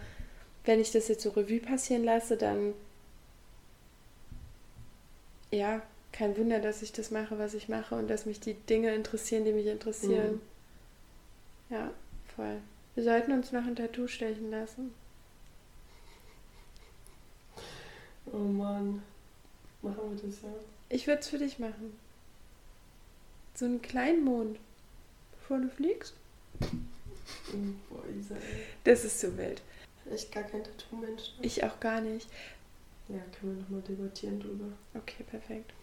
wenn ich das jetzt so Revue passieren lasse, dann ja, kein Wunder, dass ich das mache, was ich mache und dass mich die Dinge interessieren, die mich interessieren. Ja, voll. Wir sollten uns noch ein Tattoo stechen lassen. Oh Mann. Machen wir das ja. Ich würde es für dich machen. So einen kleinen Mond, bevor du fliegst. Oh, boah, Isa, ey. Das ist so wild. Echt gar kein Tattoo-Mensch. Ne? Ich auch gar nicht. Ja, können wir nochmal debattieren drüber. Okay, perfekt.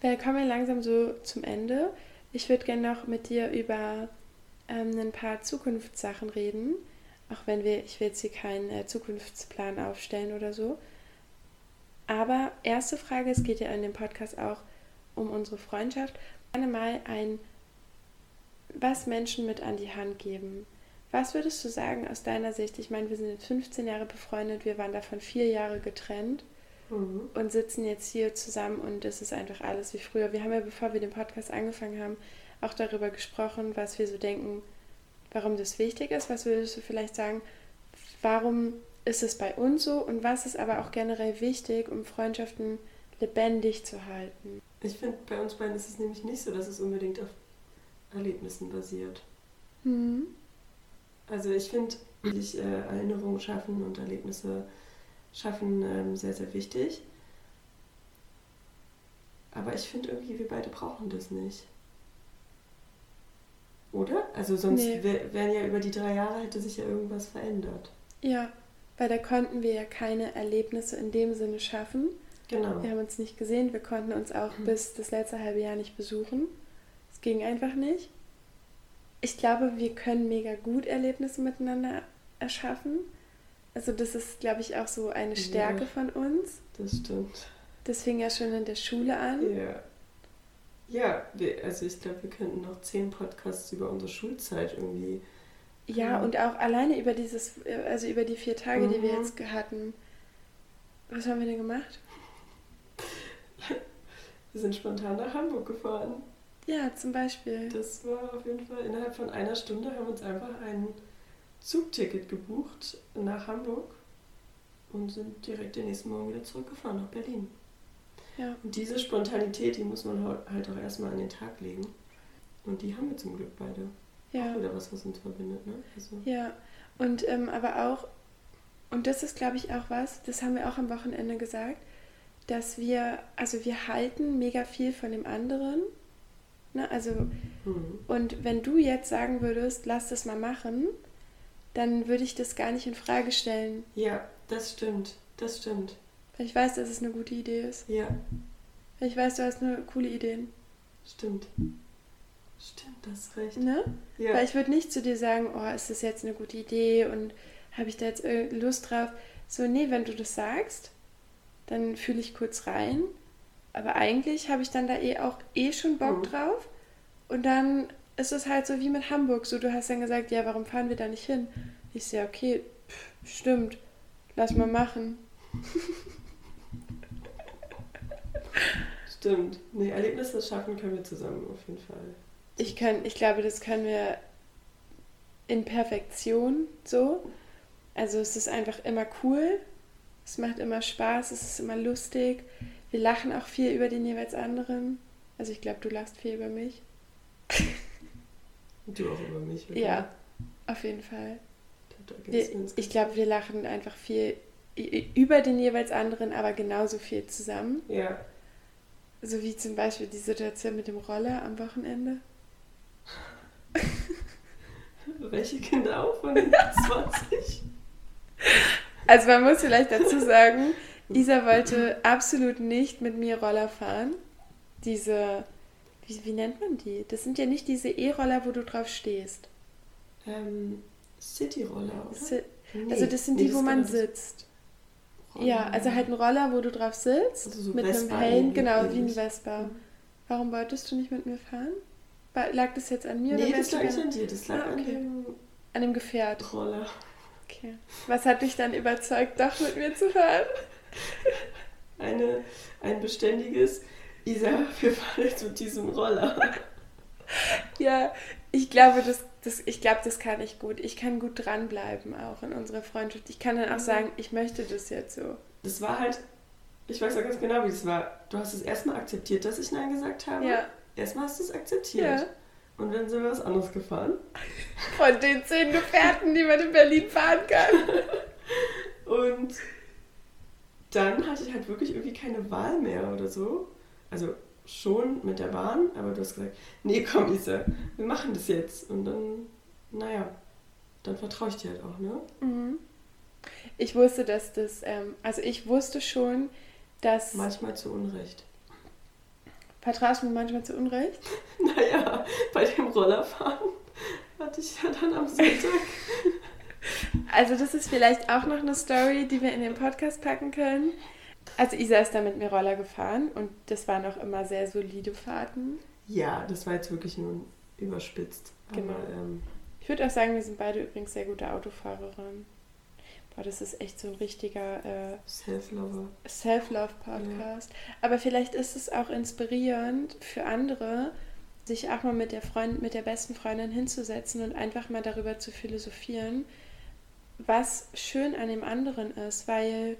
Wir kommen langsam so zum Ende. Ich würde gerne noch mit dir über ähm, ein paar Zukunftssachen reden. Auch wenn wir, ich will jetzt hier keinen äh, Zukunftsplan aufstellen oder so. Aber erste Frage, es geht ja in dem Podcast auch um unsere Freundschaft. Gerne mal ein, was Menschen mit an die Hand geben. Was würdest du sagen aus deiner Sicht? Ich meine, wir sind jetzt 15 Jahre befreundet, wir waren davon vier Jahre getrennt Mhm. und sitzen jetzt hier zusammen und es ist einfach alles wie früher. Wir haben ja, bevor wir den Podcast angefangen haben, auch darüber gesprochen, was wir so denken, warum das wichtig ist. Was würdest du vielleicht sagen, warum ist es bei uns so und was ist aber auch generell wichtig, um Freundschaften lebendig zu halten? Ich finde, bei uns beiden ist es nämlich nicht so, dass es unbedingt auf Erlebnissen basiert. Mhm. Also ich finde, sich äh, Erinnerungen schaffen und Erlebnisse schaffen ähm, sehr, sehr wichtig. Aber ich finde irgendwie, wir beide brauchen das nicht. Oder? Also sonst Nee. wär, wären ja über die drei Jahre hätte sich ja irgendwas verändert. Ja, weil da konnten wir ja keine Erlebnisse in dem Sinne schaffen. Genau. Wir haben uns nicht gesehen, wir konnten uns auch Mhm. bis das letzte halbe Jahr nicht besuchen. Es ging einfach nicht. Ich glaube, wir können mega gut Erlebnisse miteinander erschaffen. Also das ist, glaube ich, auch so eine Ja. Stärke von uns. Das stimmt. Das fing ja schon in der Schule an. Ja. Ja, wir, also ich glaube, wir könnten noch zehn Podcasts über unsere Schulzeit irgendwie. Ja, Mhm. und auch alleine über dieses, äh, also über die vier Tage, die wir Mhm. jetzt hatten. Was haben wir denn gemacht? Wir sind spontan nach Hamburg gefahren. Ja, zum Beispiel. Das war auf jeden Fall innerhalb von einer Stunde haben wir uns einfach ein Zugticket gebucht nach Hamburg und sind direkt den nächsten Morgen wieder zurückgefahren nach Berlin. Ja. Und diese Spontanität, die muss man halt auch erstmal an den Tag legen. Und die haben wir zum Glück beide. Ja. Auch wieder was, was uns verbindet, ne? Also, Ja, und ähm, aber auch, und das ist, glaube ich, auch was, das haben wir auch am Wochenende gesagt, dass wir, also wir halten mega viel von dem anderen. Ne? Also, hm. und wenn du jetzt sagen würdest, lass das mal machen, dann würde ich das gar nicht in Frage stellen. Ja, das stimmt. Das stimmt. Weil ich weiß, dass es eine gute Idee ist. Ja, Weil ich weiß, du hast eine coole Ideen. stimmt. Stimmt, das ist recht. Ne? Ja. Weil ich würde nicht zu dir sagen, oh, ist das jetzt eine gute Idee und habe ich da jetzt äh, Lust drauf? So, nee, wenn du das sagst, dann fühle ich kurz rein. Aber eigentlich habe ich dann da eh auch eh schon Bock Mhm. drauf. Und dann ist es halt so wie mit Hamburg. So, du hast dann gesagt, ja, warum fahren wir da nicht hin? Ich sehe, okay, pff, stimmt, lass mal machen. Stimmt. Nee, Erlebnisse schaffen können wir zusammen auf jeden Fall. Ich, kann, ich glaube, das können wir in Perfektion so. Also es ist einfach immer cool. Es macht immer Spaß, es ist immer lustig. Wir lachen auch viel über den jeweils anderen. Also ich glaube, du lachst viel über mich. Und du auch über mich. oder? Ja, auf jeden Fall. Wir, ich glaube, wir lachen einfach viel über den jeweils anderen, aber genauso viel zusammen. Ja. So wie zum Beispiel die Situation mit dem Roller am Wochenende. Welche Kinder auch von den 20? Also man muss vielleicht dazu sagen, Isa wollte absolut nicht mit mir Roller fahren. Diese, wie, wie nennt man die? Das sind ja nicht diese E-Roller, wo du drauf stehst. Ähm, Cityroller, oder? Si- Nee, Also das sind nee, die, wo man sitzt. Roller. Ja, also halt ein Roller, wo du drauf sitzt. Also so mit einem Vespa hellen, ähnlich- genau, wie ein. Vespa. Mhm. Warum wolltest du nicht mit mir fahren? Lag das jetzt an mir oder Nee, das wärst du lag nicht an dir, das lag Ah, an okay. dem an dem Gefährt? Roller. Okay. Was hat dich dann überzeugt, doch mit mir zu fahren? Eine, ein beständiges, Isa, wir fahren jetzt mit diesem Roller. Ja, ich glaube, das, das, ich glaube, das kann ich gut. Ich kann gut dranbleiben auch in unserer Freundschaft. Ich kann dann auch Mhm. sagen, ich möchte das jetzt so. Das war halt, ich weiß auch ganz genau, wie es war. Du hast es erstmal akzeptiert, dass ich Nein gesagt habe. Ja, Erstmal hast du es akzeptiert. ja. Und dann sind wir was anderes gefahren. Von den zehn Gefährten, die man in Berlin fahren kann. Und dann hatte ich halt wirklich irgendwie keine Wahl mehr oder so. Also schon mit der Bahn, aber du hast gesagt, nee, komm Isa, wir machen das jetzt. Und dann, naja, dann vertraue ich dir halt auch, ne? Mhm. Ich wusste, dass das, ähm, also ich wusste schon, dass. Manchmal zu Unrecht. Vertraust du mir manchmal zu Unrecht? Naja, bei dem Rollerfahren hatte ich ja dann am Sonntag. Also, das ist vielleicht auch noch eine Story, die wir in den Podcast packen können. Also, Isa ist da mit mir Roller gefahren und das waren auch immer sehr solide Fahrten. Ja, das war jetzt wirklich nur überspitzt. Genau. Aber ähm, Ich würde auch sagen, wir sind beide übrigens sehr gute Autofahrerinnen. Boah, das ist echt so ein richtiger äh. Self-Love-Podcast. Aber vielleicht ist es auch inspirierend für andere, sich auch mal mit der Freund, mit der besten Freundin hinzusetzen und einfach mal darüber zu philosophieren, was schön an dem anderen ist, weil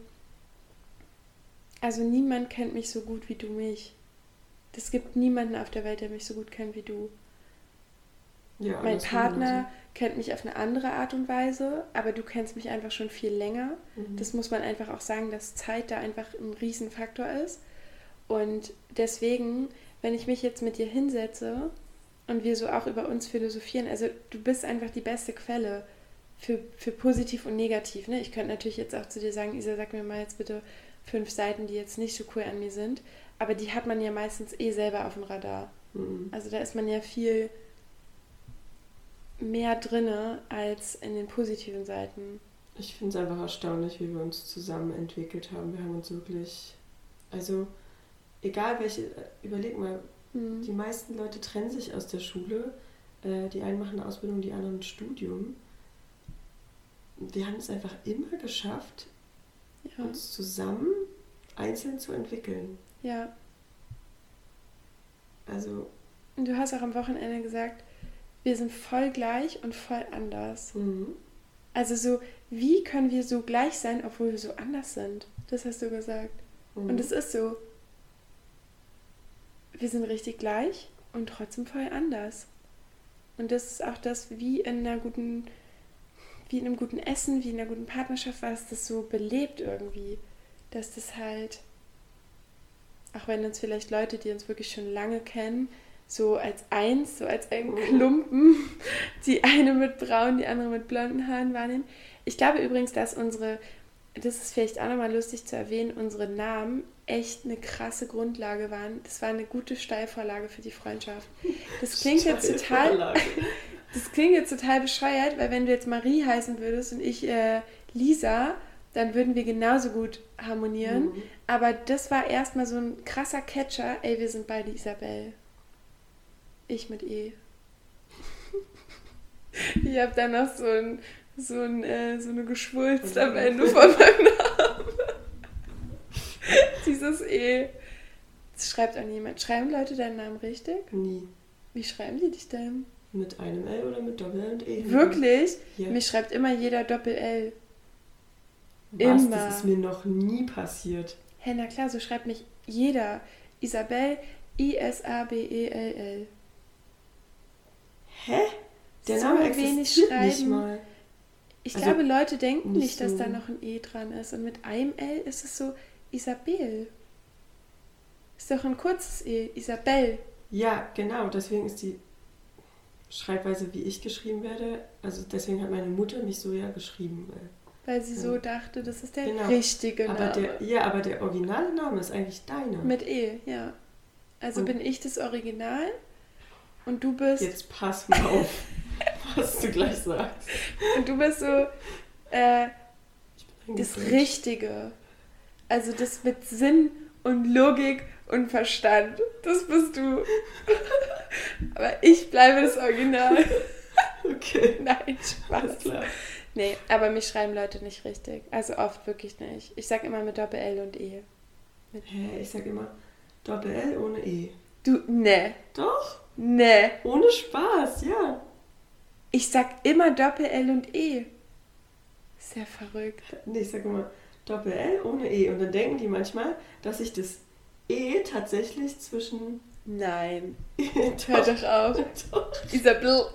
also niemand kennt mich so gut wie du mich. Es gibt niemanden auf der Welt, der mich so gut kennt wie du. Ja, Mein Partner kennt mich auf eine andere Art und Weise, aber du kennst mich einfach schon viel länger. Mhm. Das muss man einfach auch sagen, dass Zeit da einfach ein Riesenfaktor ist. Und deswegen, wenn ich mich jetzt mit dir hinsetze und wir so auch über uns philosophieren, also du bist einfach die beste Quelle für, für positiv und negativ. Ne? Ich könnte natürlich jetzt auch zu dir sagen, Isa, sag mir mal jetzt bitte fünf Seiten, die jetzt nicht so cool an mir sind. Aber die hat man ja meistens eh selber auf dem Radar. Mhm. Also da ist man ja viel mehr drinne als in den positiven Seiten. Ich finde es einfach erstaunlich, wie wir uns zusammen entwickelt haben. Wir haben uns wirklich, also egal welche, überleg mal, Mhm. Die meisten Leute trennen sich aus der Schule. Äh, die einen machen eine Ausbildung, die anderen ein Studium. Wir haben es einfach immer geschafft, ja. uns zusammen einzeln zu entwickeln. Ja. Also. Und du hast auch am Wochenende gesagt, wir sind voll gleich und voll anders. Mhm. Also so, wie können wir so gleich sein, obwohl wir so anders sind? Das hast du gesagt. Mhm. Und es ist so. Wir sind richtig gleich und trotzdem voll anders. Und das ist auch das, wie in einer guten, wie in einem guten Essen, wie in einer guten Partnerschaft, was das so belebt irgendwie. Dass das halt, auch wenn uns vielleicht Leute, die uns wirklich schon lange kennen, so als eins, so als ein mhm. Klumpen, die eine mit braunen, die andere mit blonden Haaren wahrnehmen. Ich glaube übrigens, dass unsere, das ist vielleicht auch nochmal lustig zu erwähnen, unsere Namen echt eine krasse Grundlage waren. Das war eine gute Steilvorlage für die Freundschaft. Das klingt jetzt total. Das klingt jetzt total bescheuert, weil wenn du jetzt Marie heißen würdest und ich äh, Lisa, dann würden wir genauso gut harmonieren. Mhm. Aber das war erstmal so ein krasser Catcher. Ey, wir sind beide Isabel. Ich mit E. ich habe dann noch so, ein, so, ein, äh, so eine Geschwulst am Ende von meinem Namen. Dieses E. Das schreibt auch niemand. Schreiben Leute deinen Namen richtig? Nie. Wie schreiben die dich denn? Mit einem L oder mit Doppel und E? Wirklich? Ja. Mich schreibt immer jeder Doppel L. Was? Immer. Das ist mir noch nie passiert. Hä, hey, na klar, so schreibt mich jeder. Isabel I-S-A-B-E-L-L. Hä? Der so Name wenig schreiben. Nicht mal. Ich also, glaube, Leute denken nicht, nicht dass so. da noch ein E dran ist. Und mit einem L ist es so Isabel. Ist doch ein kurzes E. Isabel. Ja, genau. Deswegen ist die Schreibweise, wie ich geschrieben werde, also deswegen hat meine Mutter mich so ja geschrieben. Weil, sie ja. so dachte, das ist der genau. richtige aber Name. Der, ja, aber der originale Name ist eigentlich deiner. Mit E, ja. Also und bin ich das Original und du bist. Jetzt pass mal auf, was du gleich sagst. Und du bist so äh, das Richtige. Also das mit Sinn und Logik und Verstand. Das bist du. aber ich bleibe das Original. Okay. Nein, Spaß. Klar. Nee, aber mich schreiben Leute nicht richtig. Also oft wirklich nicht. Ich sag immer mit Doppel-L und E. Hä, hey, ich sag immer Doppel-L ohne E. Du, ne. Doch? Ne. Ohne Spaß, ja. Ich sag immer Doppel-L und E. Sehr verrückt. Nee, ich sag immer Doppel-L ohne E. Und dann denken die manchmal, dass ich das E tatsächlich zwischen. Nein. Hör doch auf. doch. Isabel.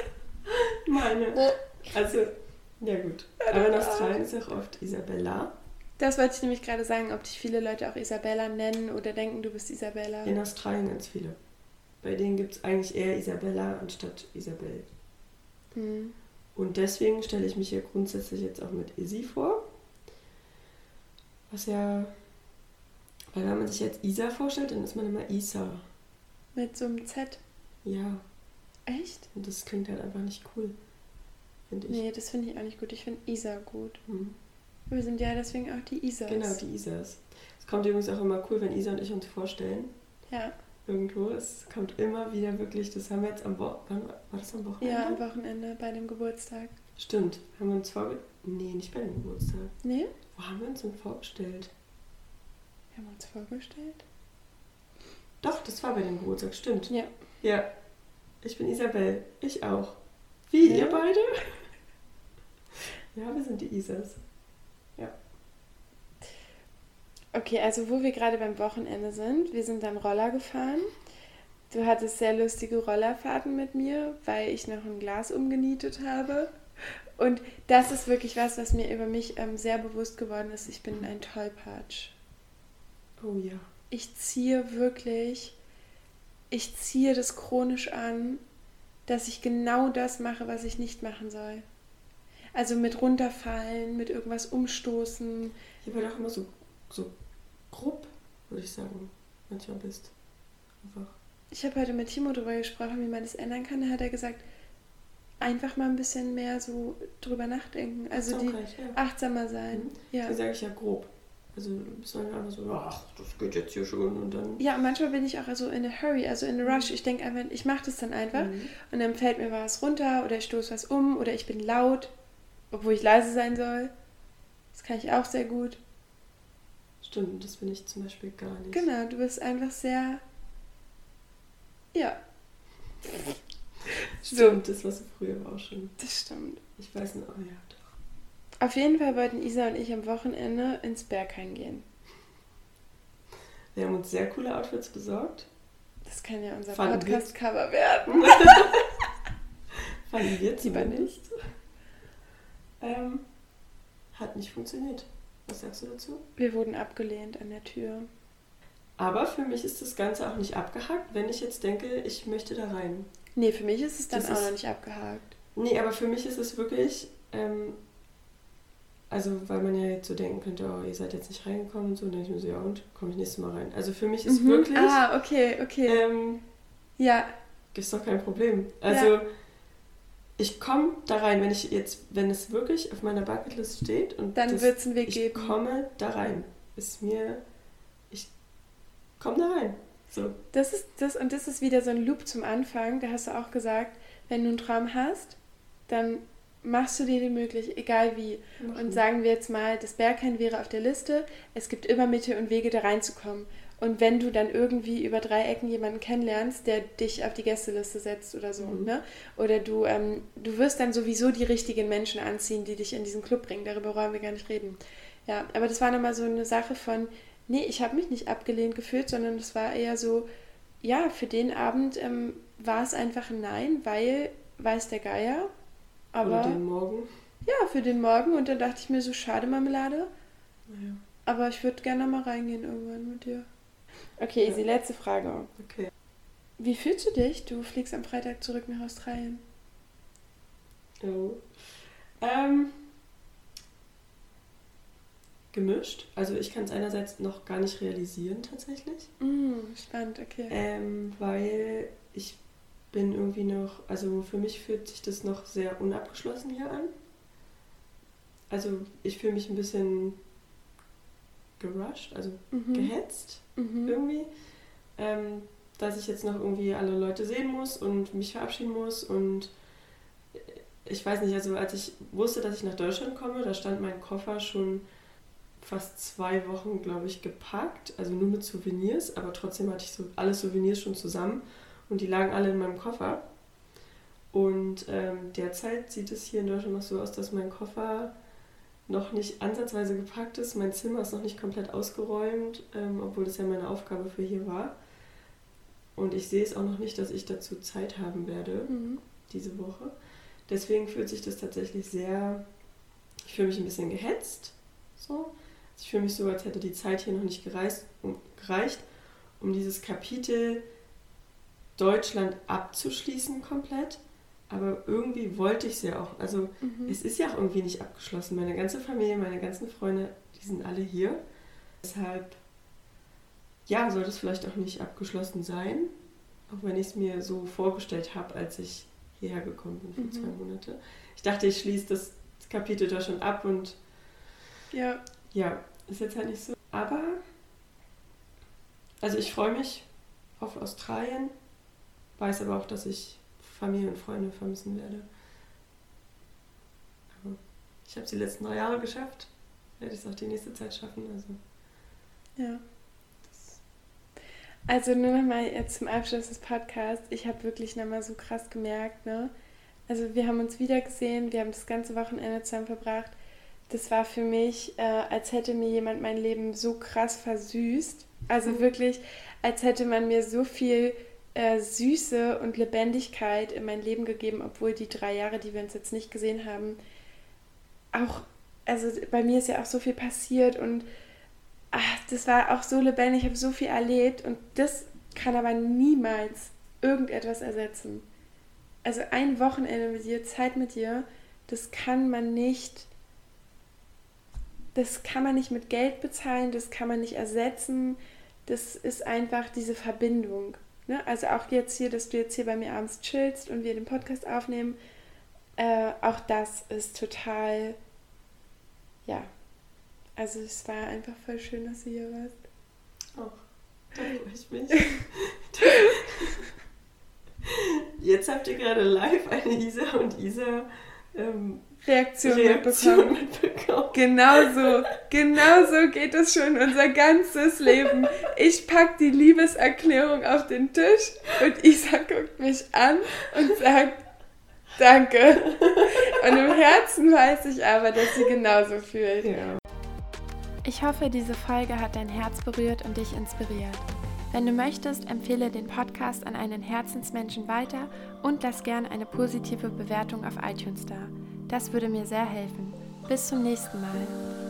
Meine. Also, ja gut. Aber in Australien ist auch oft Isabella. Das wollte ich nämlich gerade sagen, ob dich viele Leute auch Isabella nennen oder denken, du bist Isabella. In Australien ganz viele. Bei denen gibt es eigentlich eher Isabella anstatt Isabel. Mhm. Und deswegen stelle ich mich hier grundsätzlich jetzt auch mit Izzy vor. Was ja, weil wenn man sich jetzt Isa vorstellt, dann ist man immer Isa. Mit so einem Z? Ja. Echt? Und das klingt halt einfach nicht cool, finde ich. Nee, das finde ich auch nicht gut. Ich finde Isa gut. Mhm. Wir sind ja deswegen auch die Isas. Genau, die Isas. Es kommt übrigens auch immer cool, wenn Isa und ich uns vorstellen. Ja. Irgendwo. Es kommt immer wieder wirklich, das haben wir jetzt am Wochenende. War das am Wochenende? Ja, am Wochenende bei dem Geburtstag. Stimmt. Haben wir uns vorgestellt? Nee, nicht bei dem Geburtstag. Nee? Wo haben wir uns denn vorgestellt? Wir haben uns vorgestellt? Doch, das war bei dem Geburtstag, stimmt. Ja. Ja. Ich bin Isabel. Ich auch. Wie, ja. ihr beide? ja, wir sind die Isas. Ja. Okay, also wo wir gerade beim Wochenende sind, wir sind dann Roller gefahren. Du hattest sehr lustige Rollerfahrten mit mir, weil ich noch ein Glas umgenietet habe. Und das ist wirklich was, was mir über mich ähm, sehr bewusst geworden ist. Ich bin ein Tollpatsch. Oh ja. Ich ziehe wirklich, ich ziehe das chronisch an, dass ich genau das mache, was ich nicht machen soll. Also mit runterfallen, mit irgendwas umstoßen. Ich war doch immer so, so grob, würde ich sagen, manchmal bist. Einfach. Ich habe heute mit Timo darüber gesprochen, wie man das ändern kann. Da hat er gesagt, einfach mal ein bisschen mehr so drüber nachdenken. Also die ja. achtsamer sein. Mhm. Ja. Wie sage ich ja grob. Also bist du dann einfach so, ach, das geht jetzt hier schon und dann. Ja, manchmal bin ich auch so in a hurry, also in a rush. Ich denke einfach, ich mache das dann einfach Mhm. und dann fällt mir was runter oder ich stoße was um oder ich bin laut, obwohl ich leise sein soll. Das kann ich auch sehr gut. Stimmt, das bin ich zum Beispiel gar nicht. Genau, du bist einfach sehr. Ja, Stimmt, das war so früher auch schon. das stimmt. Ich weiß noch, oh ja, doch. Auf jeden Fall wollten Isa und ich am Wochenende ins Berghain gehen. Wir haben uns sehr coole Outfits besorgt. Das kann ja unser. Podcast-Cover werden. Fanden wir Lieber zumindest. Ähm, hat nicht funktioniert. Was sagst du dazu? Wir wurden abgelehnt an der Tür. Aber für mich ist das Ganze auch nicht abgehakt, wenn ich jetzt denke, ich möchte da rein. Nee, für mich ist es dann Das auch ist- noch nicht abgehakt. Nee, aber für mich ist es wirklich, ähm, also weil man ja jetzt so denken könnte, oh, ihr seid jetzt nicht reingekommen und so, dann denke ich mir so, ja und, komme ich nächstes Mal rein. Also für mich ist Mhm. wirklich, Ah, okay, okay. ähm, ja, ist doch kein Problem. Also ich komme da rein, wenn ich jetzt, wenn es wirklich auf meiner Bucketlist steht und dann wird es einen Weg ich geben. komme da rein. Ist mir, ich komme da rein. So. Das ist das und das ist wieder so ein Loop zum Anfang. Da hast du auch gesagt, wenn du einen Traum hast, dann machst du dir die möglich, egal wie. Und sagen wir jetzt mal, das Berghain wäre auf der Liste. Es gibt immer Mittel und Wege, da reinzukommen. Und wenn du dann irgendwie über drei Ecken jemanden kennenlernst, der dich auf die Gästeliste setzt oder so, Mhm. ne? Oder du, ähm, du wirst dann sowieso die richtigen Menschen anziehen, die dich in diesen Club bringen. Darüber wollen wir gar nicht reden. Ja, aber das war nochmal so eine Sache von, nee, ich habe mich nicht abgelehnt gefühlt, sondern es war eher so, ja, für den Abend ähm, war es einfach ein Nein, weil weiß der Geier. Aber Oder den Morgen. ja, für den Morgen. Und dann dachte ich mir so, schade Marmelade. Naja, Aber ich würde gerne mal reingehen irgendwann mit dir. Okay, die letzte Frage. okay. Wie fühlst du dich? Du fliegst am Freitag zurück nach Australien. Oh. Ähm, gemischt. Also ich kann es einerseits noch gar nicht realisieren tatsächlich, Mm, spannend, okay. ähm, weil ich bin irgendwie noch, also für mich fühlt sich das noch sehr unabgeschlossen hier an. Also ich fühle mich ein bisschen gerusht, also Mhm. gehetzt Mhm. irgendwie, ähm, dass ich jetzt noch irgendwie alle Leute sehen muss und mich verabschieden muss und ich weiß nicht, also als ich wusste, dass ich nach Deutschland komme, da stand mein Koffer schon fast zwei Wochen, glaube ich, gepackt, also nur mit Souvenirs, aber trotzdem hatte ich so alle Souvenirs schon zusammen und die lagen alle in meinem Koffer. Und ähm, derzeit sieht es hier in Deutschland noch so aus, dass mein Koffer noch nicht ansatzweise gepackt ist. Mein Zimmer ist noch nicht komplett ausgeräumt, ähm, obwohl das ja meine Aufgabe für hier war. Und ich sehe es auch noch nicht, dass ich dazu Zeit haben werde Mhm. diese Woche. Deswegen fühlt sich das tatsächlich sehr. Ich fühle mich ein bisschen gehetzt. So. Ich fühle mich so, als hätte die Zeit hier noch nicht gereist, um, gereicht, um dieses Kapitel Deutschland abzuschließen komplett. Aber irgendwie wollte ich es ja auch. Also Mhm. es ist ja auch irgendwie nicht abgeschlossen. Meine ganze Familie, meine ganzen Freunde, die sind alle hier. Deshalb, ja, sollte es vielleicht auch nicht abgeschlossen sein. Auch wenn ich es mir so vorgestellt habe, als ich hierher gekommen bin für Mhm. zwei Monate. Ich dachte, ich schließe das Kapitel da schon ab und Ja, ja, ist jetzt halt nicht so. Aber, also ich freue mich auf Australien, weiß aber auch, dass ich Familie und Freunde vermissen werde. Aber ich habe es die letzten drei Jahre geschafft, werde ich es auch die nächste Zeit schaffen. Also ja. Also nur nochmal jetzt zum Abschluss des Podcasts. Ich habe wirklich nochmal so krass gemerkt, ne? Also wir haben uns wieder gesehen, wir haben das ganze Wochenende zusammen verbracht. Das war für mich, äh, als hätte mir jemand mein Leben so krass versüßt. Also Mhm. wirklich, als hätte man mir so viel äh, Süße und Lebendigkeit in mein Leben gegeben, obwohl die drei Jahre, die wir uns jetzt nicht gesehen haben, auch, also bei mir ist ja auch so viel passiert und ach, das war auch so lebendig, ich habe so viel erlebt und das kann aber niemals irgendetwas ersetzen. Also ein Wochenende mit dir, Zeit mit dir, das kann man nicht, das kann man nicht mit Geld bezahlen, das kann man nicht ersetzen. Das ist einfach diese Verbindung. Ne? Also auch jetzt hier, dass du jetzt hier bei mir abends chillst und wir den Podcast aufnehmen, äh, auch das ist total, ja, Also es war einfach voll schön, dass du hier warst. Auch. Da freue ich mich. Jetzt habt ihr gerade live eine Isa und Isa ähm, Reaktion, Reaktion mitbekommen. mitbekommen. Genau so, genau so geht es schon unser ganzes Leben. Ich packe die Liebeserklärung auf den Tisch und Isa guckt mich an und sagt, danke. Und im Herzen weiß ich aber, dass sie genauso fühlt. Ja. Ich hoffe, diese Folge hat dein Herz berührt und dich inspiriert. Wenn du möchtest, empfehle den Podcast an einen Herzensmenschen weiter und lass gern eine positive Bewertung auf iTunes da. Das würde mir sehr helfen. Bis zum nächsten Mal.